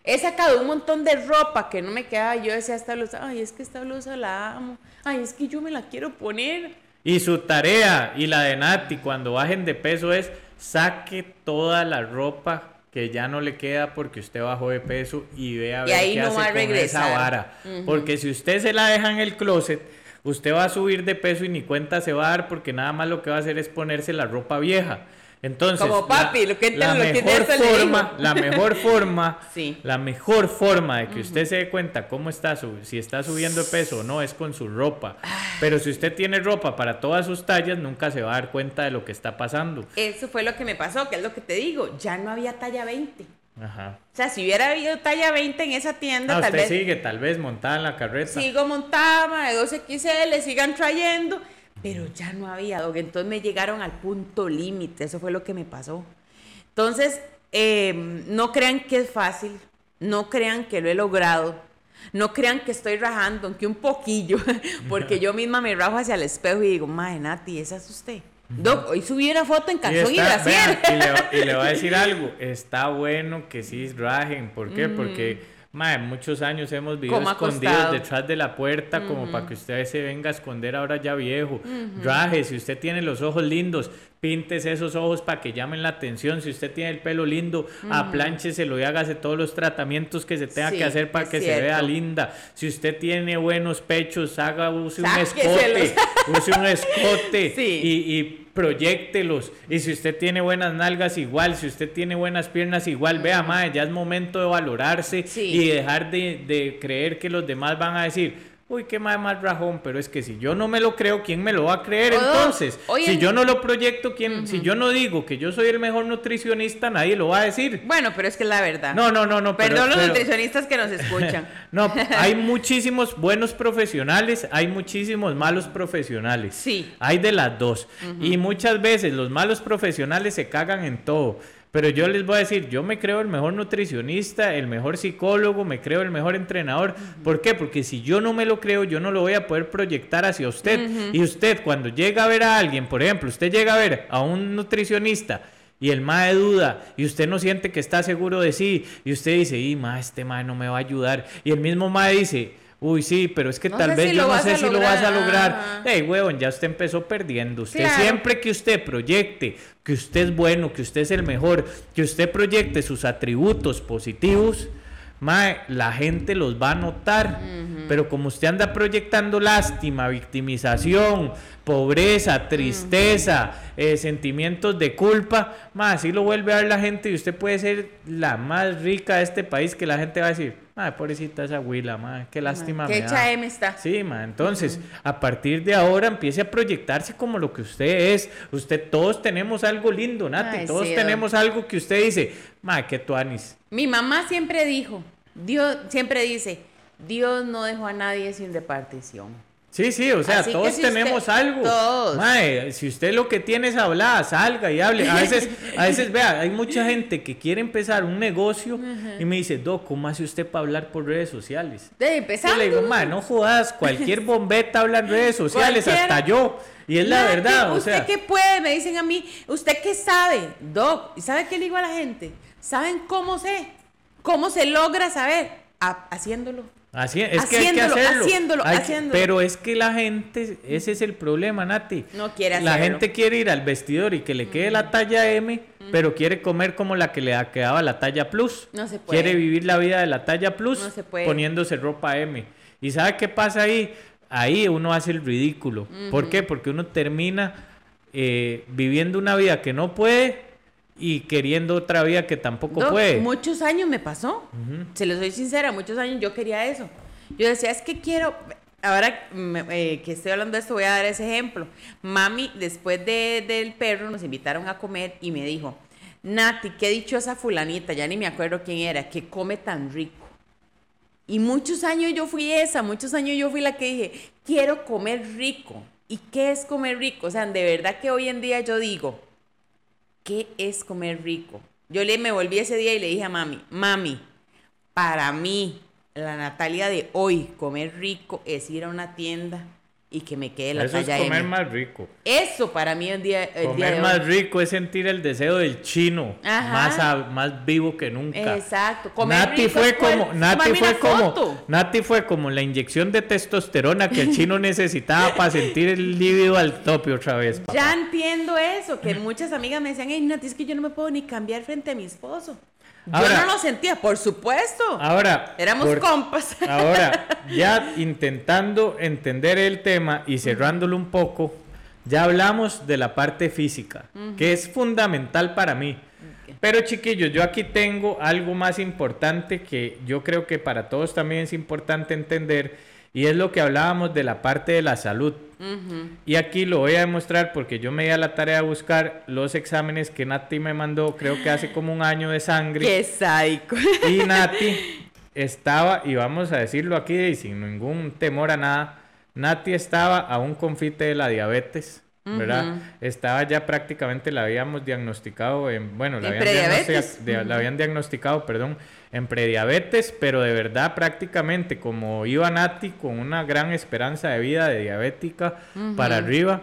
He sacado un montón de ropa que no me quedaba. Yo decía esta blusa, ay, es que esta blusa la amo. Ay, es que yo me la quiero poner.
Y su tarea y la de Nati cuando bajen de peso es saque toda la ropa que ya no le queda porque usted bajó de peso y vea a
Y
ver
ahí
qué
no
hace
va a
con esa vara. Porque si usted se la deja en el closet, usted va a subir de peso y ni cuenta se va a dar porque nada más lo que va a hacer es ponerse la ropa vieja. Entonces,
Como papi, lo que
la
lo que
mejor
le
forma, la mejor forma, [laughs]
Sí.
la mejor forma de que usted se dé cuenta cómo está su, si está subiendo de peso o no es con su ropa. Pero si usted tiene ropa para todas sus tallas, nunca se va a dar cuenta de lo que está pasando.
Eso fue lo que me pasó, que es lo que te digo. Ya no había talla 20.
Ajá.
O sea, si hubiera habido talla 20 en esa tienda,
Ah,
tal
usted
vez
sigue tal vez montada en la carreta.
sigo montada, de 2XL, sigan trayendo. Pero ya no había, Doc. Entonces me llegaron al punto límite. Eso fue lo que me pasó. Entonces, eh, no crean que es fácil. No crean que lo he logrado. No crean que estoy rajando, aunque un poquillo. [laughs] Porque yo misma me rajo hacia el espejo y digo, mae, Nati, esa es usted. Doc, hoy subí una foto en
Y,
calzón y,
está- vea, y le, y le voy a [laughs] decir algo, está bueno que sí rajen, ¿por qué? Porque mae, muchos años hemos vivido escondidos detrás de la puerta como para que usted se venga a esconder ahora ya viejo. Raje, si usted tiene los ojos lindos, píntese esos ojos para que llamen la atención. Si usted tiene el pelo lindo, apláncheselo y hágase todos los tratamientos que se tenga
Sí,
que hacer para que se vea linda. Si usted tiene buenos pechos, haga use un escote, use un escote [laughs]
Sí.
y, y proyectelos. Y si usted tiene buenas nalgas, igual. Si usted tiene buenas piernas, igual. Vea, mae, ya es momento de valorarse
Sí.
y dejar de, de creer que los demás van a decir. Uy, qué mae más rajón, pero es que si yo no me lo creo, ¿quién me lo va a creer
O dos,
entonces? si yo no lo proyecto, ¿quién? Si yo no digo que yo soy el mejor nutricionista, nadie lo va a decir.
Bueno, pero es que es la verdad.
No, no, no, no. pero-
Perdón los
pero-
nutricionistas que nos escuchan. [laughs]
no, hay [laughs] muchísimos buenos profesionales, hay muchísimos malos profesionales.
Sí.
Hay de las dos. Y muchas veces los malos profesionales se cagan en todo. Pero yo les voy a decir, yo me creo el mejor nutricionista, el mejor psicólogo, me creo el mejor entrenador. ¿Por qué? Porque si yo no me lo creo, yo no lo voy a poder proyectar hacia usted. Y usted cuando llega a ver a alguien, por ejemplo, usted llega a ver a un nutricionista y el mae duda y usted no siente que está seguro de sí y usted dice, y ma, este mae no me va a ayudar. Y el mismo mae dice, uy, sí, pero es que
No
tal vez
si
yo no sé si lo vas a
lograr".
lograr.
Ajá.
Ey, huevón, ya usted empezó perdiendo. Usted
Claro.
siempre que usted proyecte que usted es bueno, que usted es el mejor, que usted proyecte sus atributos positivos, mae, la gente los va a notar. Pero como usted anda proyectando lástima, victimización, pobreza, tristeza, eh, sentimientos de culpa, mae, así lo vuelve a ver la gente y usted puede ser la más rica de este país que la gente va a decir, mae, pobrecita esa huila, mae, qué lástima
Qué hecha
da".
M está.
Sí, ma, entonces, a partir de ahora empiece a proyectarse como lo que usted es. Usted, todos tenemos algo lindo, Nati.
Ay,
todos
sí,
tenemos algo que usted dice, ma, que tú anis.
Mi mamá siempre dijo, Dios siempre dice, Dios no dejó a nadie sin repartición.
Sí, sí, o sea,
Así
todos
si
tenemos
usted-
algo.
todos.
Mae, si usted lo que tiene es hablar, salga y hable. A veces, a veces, vea, hay mucha gente que quiere empezar un negocio y me dice, Doc, ¿cómo hace usted para hablar por redes sociales?
De
Yo
empezar.
le digo, mae, no jodas, cualquier [laughs] bombeta habla en redes sociales, hasta yo. Y es la verdad, o
¿Usted
sea.
qué puede? Me dicen a mí, ¿usted qué sabe? Doc, ¿y sabe qué le digo a la gente? ¿Saben cómo sé? ¿Cómo se logra saber? Ha- haciéndolo.
Así, es que hay que
Haciéndolo,
hacerlo.
haciéndolo,
Hay
haciéndolo.
pero es que la gente, ese es el problema, Nati.
No quiere
La
hacerlo.
gente quiere ir al vestidor y que le quede la talla M, pero quiere comer como la que le quedaba la talla Plus.
No se puede.
Quiere vivir la vida de la talla Plus
No se puede.
poniéndose ropa M. ¿Y sabe qué pasa ahí? Ahí uno hace el ridículo. ¿Por qué? Porque uno termina eh, viviendo una vida que no puede y queriendo otra vida que tampoco
Doc,
puede.
Muchos años me pasó. Se lo soy sincera, muchos años yo quería eso. Yo decía, es que quiero. Ahora eh, que estoy hablando de esto, voy a dar ese ejemplo. Mami, después de- del perro, nos invitaron a comer y me dijo: Nati, qué dichosa fulanita, ya ni me acuerdo quién era, que come tan rico. Y muchos años yo fui esa, muchos años yo fui la que dije, quiero comer rico. ¿Y qué es comer rico? O sea, de verdad que hoy en día yo digo, ¿qué es comer rico? Yo le me volví ese día y le dije a mami, mami, para mí, la Natalia de hoy, comer rico es ir a una tienda y que me quede la
Eso es
talla
comer
M.
más rico.
Eso para mí el día, el día
Comer
de
más rico es sentir el deseo del chino,
Ajá.
más, a- más vivo que nunca.
Exacto. Comer
Nati
rico
fue
es
como, Nati fue como. Nati fue como la inyección de testosterona que el [laughs] chino necesitaba para sentir el líbido al tope otra vez. papá.
Ya entiendo eso, que muchas amigas me decían, hey, Nati, es que yo no me puedo ni cambiar frente a mi esposo. Yo no lo sentía, por supuesto.
Ahora,
Éramos
por-
compas. [laughs]
Ahora, ya intentando entender el tema y cerrándolo un poco, ya hablamos de la parte física, que es fundamental para mí. Pero chiquillos, yo aquí tengo algo más importante que yo creo que para todos también es importante entender y es lo que hablábamos de la parte de la salud. Y aquí lo voy a demostrar porque yo me di a la tarea de buscar los exámenes que Nati me mandó, creo que hace como un año de sangre.
Qué sádico.
Y [laughs] Nati estaba, y vamos a decirlo aquí y sin ningún temor a nada, Nati estaba a un confite de la diabetes, ¿verdad? Estaba ya prácticamente, la habíamos diagnosticado, en, bueno, la
¿En
habían, la diagnosticado, perdón, en prediabetes, pero de verdad prácticamente como iba Nati con una gran esperanza de vida de diabética para arriba,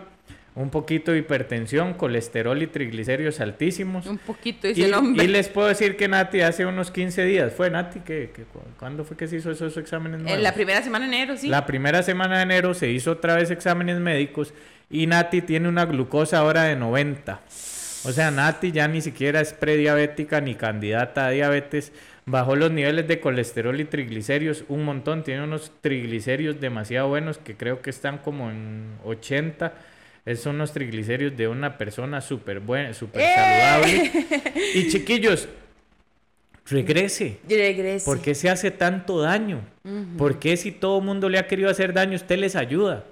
un poquito de hipertensión, colesterol y triglicéridos altísimos.
Un poquito, dice
Y,
el hombre.
y les puedo decir que Nati hace unos 15 días, fue Nati, que, que cu- ¿cuándo fue que se hizo esos exámenes nuevos?
En la primera semana de enero, sí.
La primera semana de enero se hizo otra vez exámenes médicos y Nati tiene una glucosa ahora de 90. O sea, Nati ya ni siquiera es prediabética ni candidata a diabetes. Bajó los niveles de colesterol y triglicéridos un montón. Tiene unos triglicéridos demasiado buenos que creo que están como en 80. Esos son los triglicéridos de una persona súper buena, súper
¡Eh!
saludable. [laughs] Y chiquillos, regrese.
Regrese.
¿Por qué se hace tanto daño? ¿Por qué si todo el mundo le ha querido hacer daño, usted les ayuda?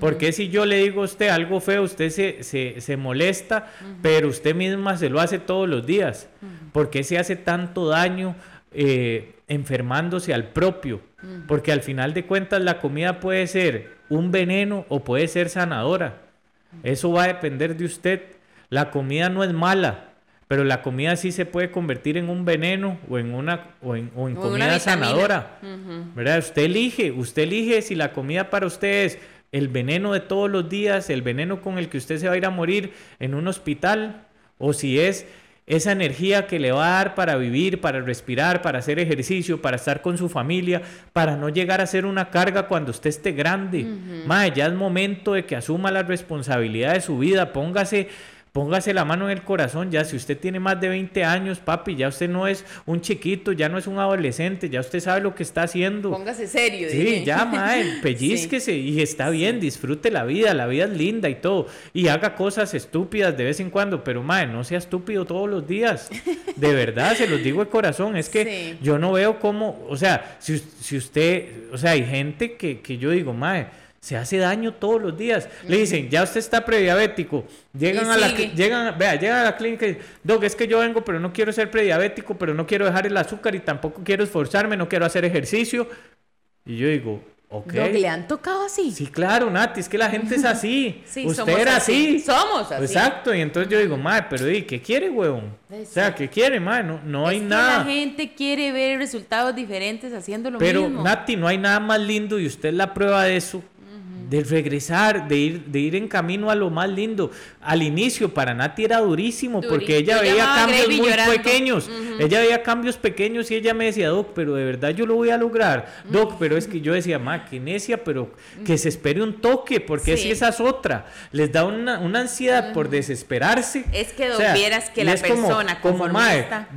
¿Por qué si yo le digo a usted algo feo, usted se, se, se molesta, pero usted misma se lo hace todos los días? ¿Por qué se hace tanto daño eh, enfermándose al propio? Porque al final de cuentas la comida puede ser un veneno o puede ser sanadora. Eso va a depender de usted. La comida no es mala, pero la comida sí se puede convertir en un veneno o en una o en, o en
O en una
comida sanadora. ¿Verdad? Usted elige, usted elige si la comida para usted es el veneno de todos los días, el veneno con el que usted se va a ir a morir en un hospital, o si es esa energía que le va a dar para vivir, para respirar, para hacer ejercicio, para estar con su familia, para no llegar a ser una carga cuando usted esté grande. Mae, ya es momento de que asuma la responsabilidad de su vida, póngase Póngase la mano en el corazón, ya si usted tiene más de 20 años, papi, ya usted no es un chiquito, ya no es un adolescente, ya usted sabe lo que está haciendo.
Póngase serio.
Sí,
dije.
ya, mae, [laughs] pellizquese y está bien, disfrute la vida, la vida es linda y todo. Y haga cosas estúpidas de vez en cuando, pero mae, no sea estúpido todos los días. De [laughs] verdad, se los digo de corazón, es que
Sí.
yo no veo cómo, o sea, si, si usted, o sea, hay gente que, que yo digo, mae, se hace daño todos los días. Le dicen, ya usted está prediabético. Llegan
Y
a la llegan, vea, llegan a la clínica y Doc, es que yo vengo, pero no quiero ser prediabético, pero no quiero dejar el azúcar y tampoco quiero esforzarme, no quiero hacer ejercicio. Y yo digo, ok.
Doc, ¿Le han tocado así?
Sí, claro, Nati, es que la gente es así. [laughs]
Sí,
Usted
somos
era
así.
así.
Somos así.
Exacto, y entonces yo digo, madre, pero ¿y qué quiere, huevón? O sea, ¿qué quiere, madre? No, no hay
Es que
nada.
La gente quiere ver resultados diferentes haciendo lo
Pero,
mismo.
Nati, no hay nada más lindo y usted es la prueba de eso. De regresar, de ir, de ir en camino a lo más lindo. Al inicio para Nati era durísimo porque ella veía cambios muy pequeños. Ella veía cambios pequeños y ella me decía, Doc, pero de verdad yo lo voy a lograr. Doc, pero es que yo decía, ma, que necia, pero que se espere un toque, porque si esa es otra. Les da una, ansiedad por desesperarse.
Es que Doc, vieras que la persona
como, como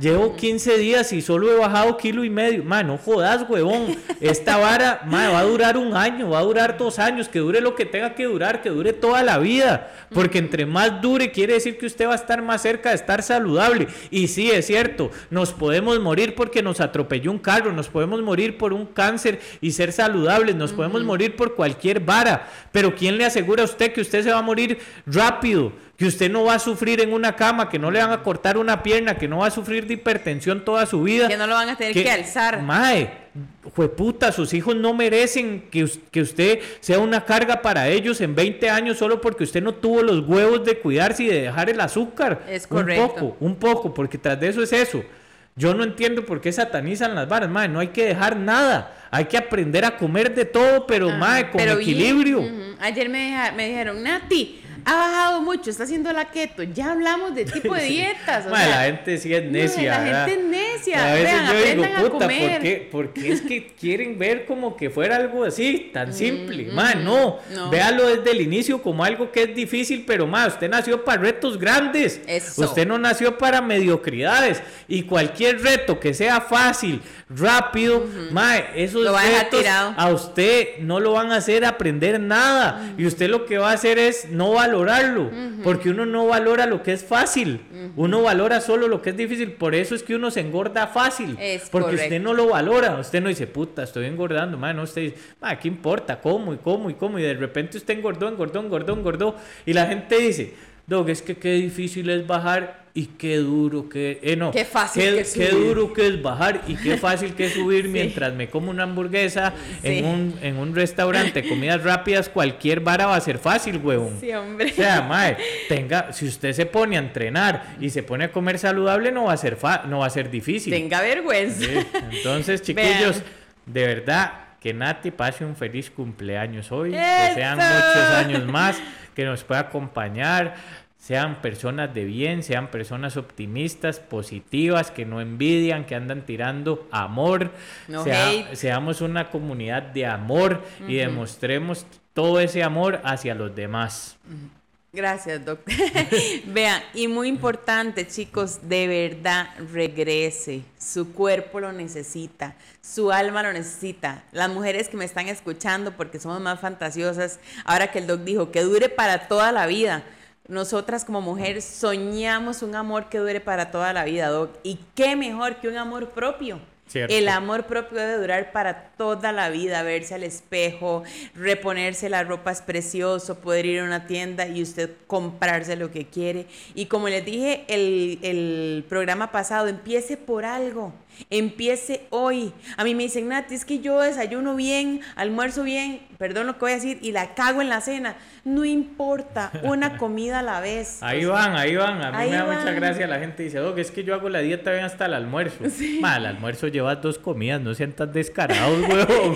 llevo 15 días y solo he bajado kilo y medio. Ma, no jodas, huevón. Esta vara, ma, va a durar un año, va a durar dos años, que dure lo que tenga que durar, que dure toda la vida. Porque entre más dure, quiere decir que usted va a estar más cerca de estar saludable. Y sí, es cierto, nos podemos morir porque nos atropelló un carro, nos podemos morir por un cáncer y ser saludables, nos podemos morir por cualquier vara. Pero ¿quién le asegura a usted que usted se va a morir rápido? que usted no va a sufrir en una cama, que no le van a cortar una pierna, que no va a sufrir de hipertensión toda su vida.
Que no lo van a tener que, alzar.
Mae, puta, sus hijos no merecen que, que, usted sea una carga para ellos en 20 años solo porque usted no tuvo los huevos de cuidarse y de dejar el azúcar.
Es correcto.
Un poco, un poco, porque tras de eso es eso. Yo no entiendo por qué satanizan las varas, mae, no hay que dejar nada. Hay que aprender a comer de todo, pero, mae, con equilibrio.
Ayer me, me dijeron, Nati, ha bajado mucho, está haciendo la keto. Ya hablamos de tipo de [laughs] dietas.
la gente sí es necia.
la gente es necia. A veces yo digo, puta,
¿por qué? Porque es que quieren ver como que fuera algo así, tan mm, simple. Mm, no, véalo desde el inicio como algo que es difícil, pero más, usted nació para retos grandes. Usted no nació para mediocridades. Y cualquier reto que sea fácil, rápido, esos retos a, usted no lo van a hacer aprender nada. Y usted lo que va a hacer es no valorarlo, porque uno no valora lo que es fácil, uno valora solo lo que es difícil, por eso es que uno se engorda fácil, porque usted no lo valora, usted no dice, puta, estoy engordando, no, usted dice, ¿qué importa? ¿Cómo y cómo y cómo? Y de repente usted engordó, engordó, engordó, engordó, y la gente dice, Dog, es que qué difícil es bajar y qué duro que eh, no,
qué fácil
qué, qué duro que es bajar y qué [laughs] fácil que es subir mientras me como una hamburguesa en, un, en un restaurante, comidas rápidas, cualquier vara va a ser fácil, huevón.
Sí, hombre.
O sea, mae, tenga, si usted se pone a entrenar y se pone a comer saludable, no va a ser fa no va a ser difícil.
Tenga vergüenza.
Entonces, [laughs] chiquillos, de verdad que Nati pase un feliz cumpleaños hoy, que sean muchos años más, que nos pueda acompañar sean personas de bien, sean personas optimistas, positivas, que no envidian, que andan tirando amor, seamos una comunidad de amor y demostremos todo ese amor hacia los demás.
Gracias, doctor. [laughs] Vean, y muy importante, chicos, de verdad regrese. Su cuerpo lo necesita, su alma lo necesita. Las mujeres que me están escuchando, porque somos más fantasiosas, ahora que el doc dijo que dure para toda la vida nosotras como mujeres soñamos un amor que dure para toda la vida, Doc. Y qué mejor que un amor propio. El amor propio debe durar para toda la vida, verse al espejo, reponerse la ropa es precioso, poder ir a una tienda y usted comprarse lo que quiere. Y como les dije el, el programa pasado, empiece por algo. Empiece hoy. A mí me dicen, Nati, es que yo desayuno bien, almuerzo bien, perdón lo que voy a decir, y la cago en la cena. No importa, [laughs] una comida a la vez.
Ahí van, ahí van. A mí me da mucha gracia. La gente dice, que es que yo hago la dieta bien hasta el almuerzo. [laughs] Sí. el almuerzo lleva dos comidas, no sean tan descarados, [laughs] huevón.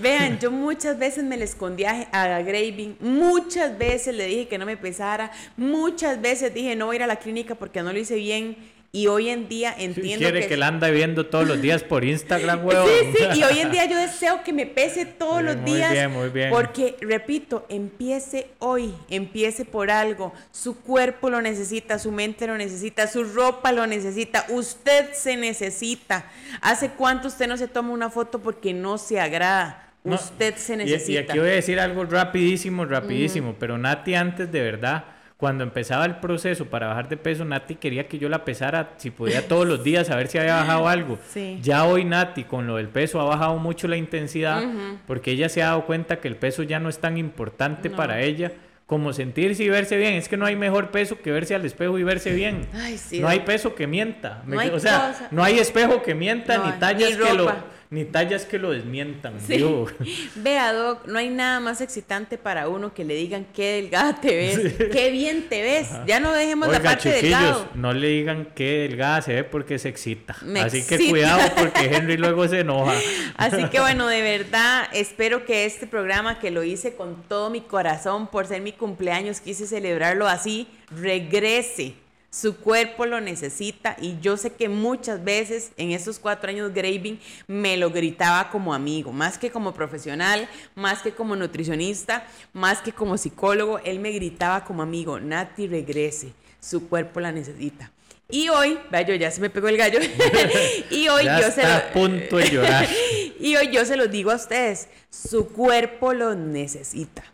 Vean, yo muchas veces me le escondí a, a Graving, muchas veces le dije que no me pesara, muchas veces dije no voy a ir a la clínica porque no lo hice bien y hoy en día entiendo
quiere que, la anda viendo todos los días por Instagram, [laughs] huevón.
Sí, sí, y hoy en [laughs] día yo deseo que me pese todos los días. Muy bien, muy bien. Porque, repito, empiece hoy, empiece por algo. Su cuerpo lo necesita, su mente lo necesita, su ropa lo necesita, usted se necesita. ¿Hace cuánto usted no se toma una foto porque no se agrada? usted se necesita.
Y, aquí voy a decir algo rapidísimo, rapidísimo, pero Nati antes de verdad cuando empezaba el proceso para bajar de peso, Nati quería que yo la pesara, si podía todos los días, a ver si había bajado algo. Ya hoy Nati, con lo del peso, ha bajado mucho la intensidad, porque ella se ha dado cuenta que el peso ya no es tan importante para ella como sentirse y verse bien. Es que no hay mejor peso que verse al espejo y verse bien. no hay peso que mienta. o sea, no hay espejo que mienta, ni tallas que lo ni tallas que lo desmientan.
Sí. [laughs] Vea, Doc, no hay nada más excitante para uno que le digan qué delgada te ves, qué bien te ves. Ya no dejemos la parte delgado.
No le digan qué delgada se ve porque se excita. Así que cuidado porque [laughs] Henry luego se enoja.
Así que bueno, de [laughs] verdad, espero que este programa que lo hice con todo mi corazón por ser mi cumpleaños, quise celebrarlo así, regrese su cuerpo lo necesita y yo sé que muchas veces en estos cuatro años Graving me lo gritaba como amigo, más que como profesional, más que como nutricionista, más que como psicólogo, él me gritaba como amigo, Nati regrese, su cuerpo la necesita. Y hoy, vaya, yo ya se me pegó el gallo. [laughs] y hoy yo se
a punto de llorar. [laughs]
y hoy yo se lo digo a ustedes, su cuerpo lo necesita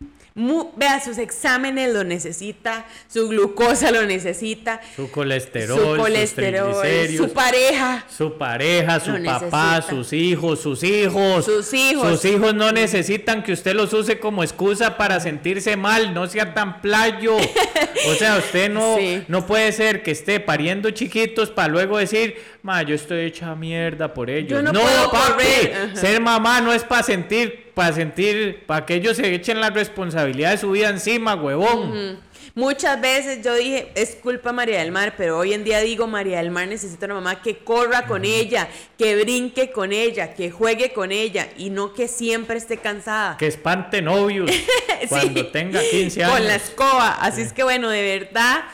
vea, sus exámenes lo necesita, su glucosa lo necesita,
su colesterol,
su, colesterol, su pareja,
su pareja, su papá, sus hijos, sus hijos,
sus hijos.
Sus hijos no necesitan que usted los use como excusa para sentirse mal, no sea tan playo. [laughs] O sea, usted no, no puede ser que esté pariendo chiquitos para luego decir, ma, yo estoy hecha mierda por ellos.
no, papi, [laughs]
ser mamá no es para sentir para sentir, para que ellos se echen la responsabilidad de su vida encima, huevón.
Muchas veces yo dije, es culpa María del Mar, pero hoy en día digo, María del Mar necesita una mamá que corra con ella, que brinque con ella, que juegue con ella y no que siempre esté cansada.
Que espante novios [laughs] cuando tenga 15 años.
Con la escoba. Así es que bueno, de verdad.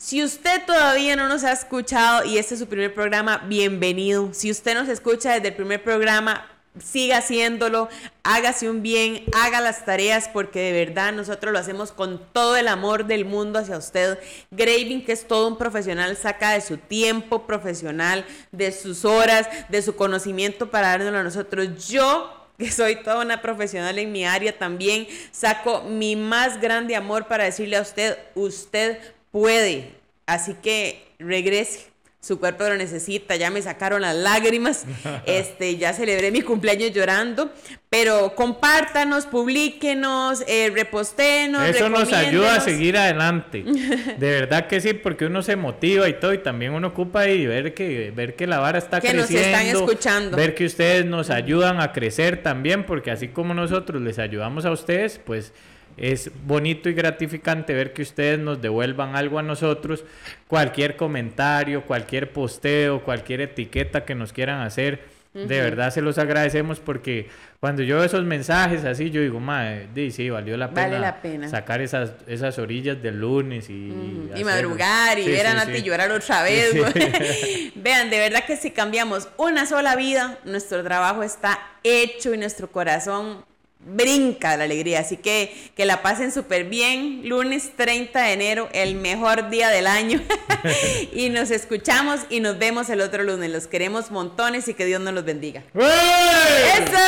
Si usted todavía no nos ha escuchado y este es su primer programa, bienvenido. Si usted nos escucha desde el primer programa, siga haciéndolo, hágase un bien, haga las tareas porque de verdad nosotros lo hacemos con todo el amor del mundo hacia usted. Graving, que es todo un profesional, saca de su tiempo profesional, de sus horas, de su conocimiento para dárnoslo a nosotros. Yo que soy toda una profesional en mi área también, saco mi más grande amor para decirle a usted, usted puede. Así que regrese su cuerpo lo necesita, ya me sacaron las lágrimas, [laughs] este, ya celebré mi cumpleaños llorando, pero compártanos, publíquenos, eh, reposténos.
Eso nos ayuda a seguir adelante, [laughs] de verdad que sí, porque uno se motiva y todo, y también uno ocupa y ver que, ver que la vara está creciendo. Que nos están
escuchando.
Ver que ustedes nos ayudan a crecer también, porque así como nosotros les ayudamos a ustedes, pues es bonito y gratificante ver que ustedes nos devuelvan algo a nosotros, cualquier comentario, cualquier posteo, cualquier etiqueta que nos quieran hacer. De verdad se los agradecemos porque cuando yo veo esos mensajes así, yo digo, madre, sí, valió la pena, sacar esas, esas orillas del lunes y...
Y madrugar y ver a Nati llorar otra vez. [laughs] Vean, de verdad que si cambiamos una sola vida, nuestro trabajo está hecho y nuestro corazón brinca la alegría. Así que que la pasen súper bien. Lunes 30 de enero, el mejor día del año. [laughs] y nos escuchamos y nos vemos el otro lunes. Los queremos montones y que Dios nos los bendiga.
¡Eso!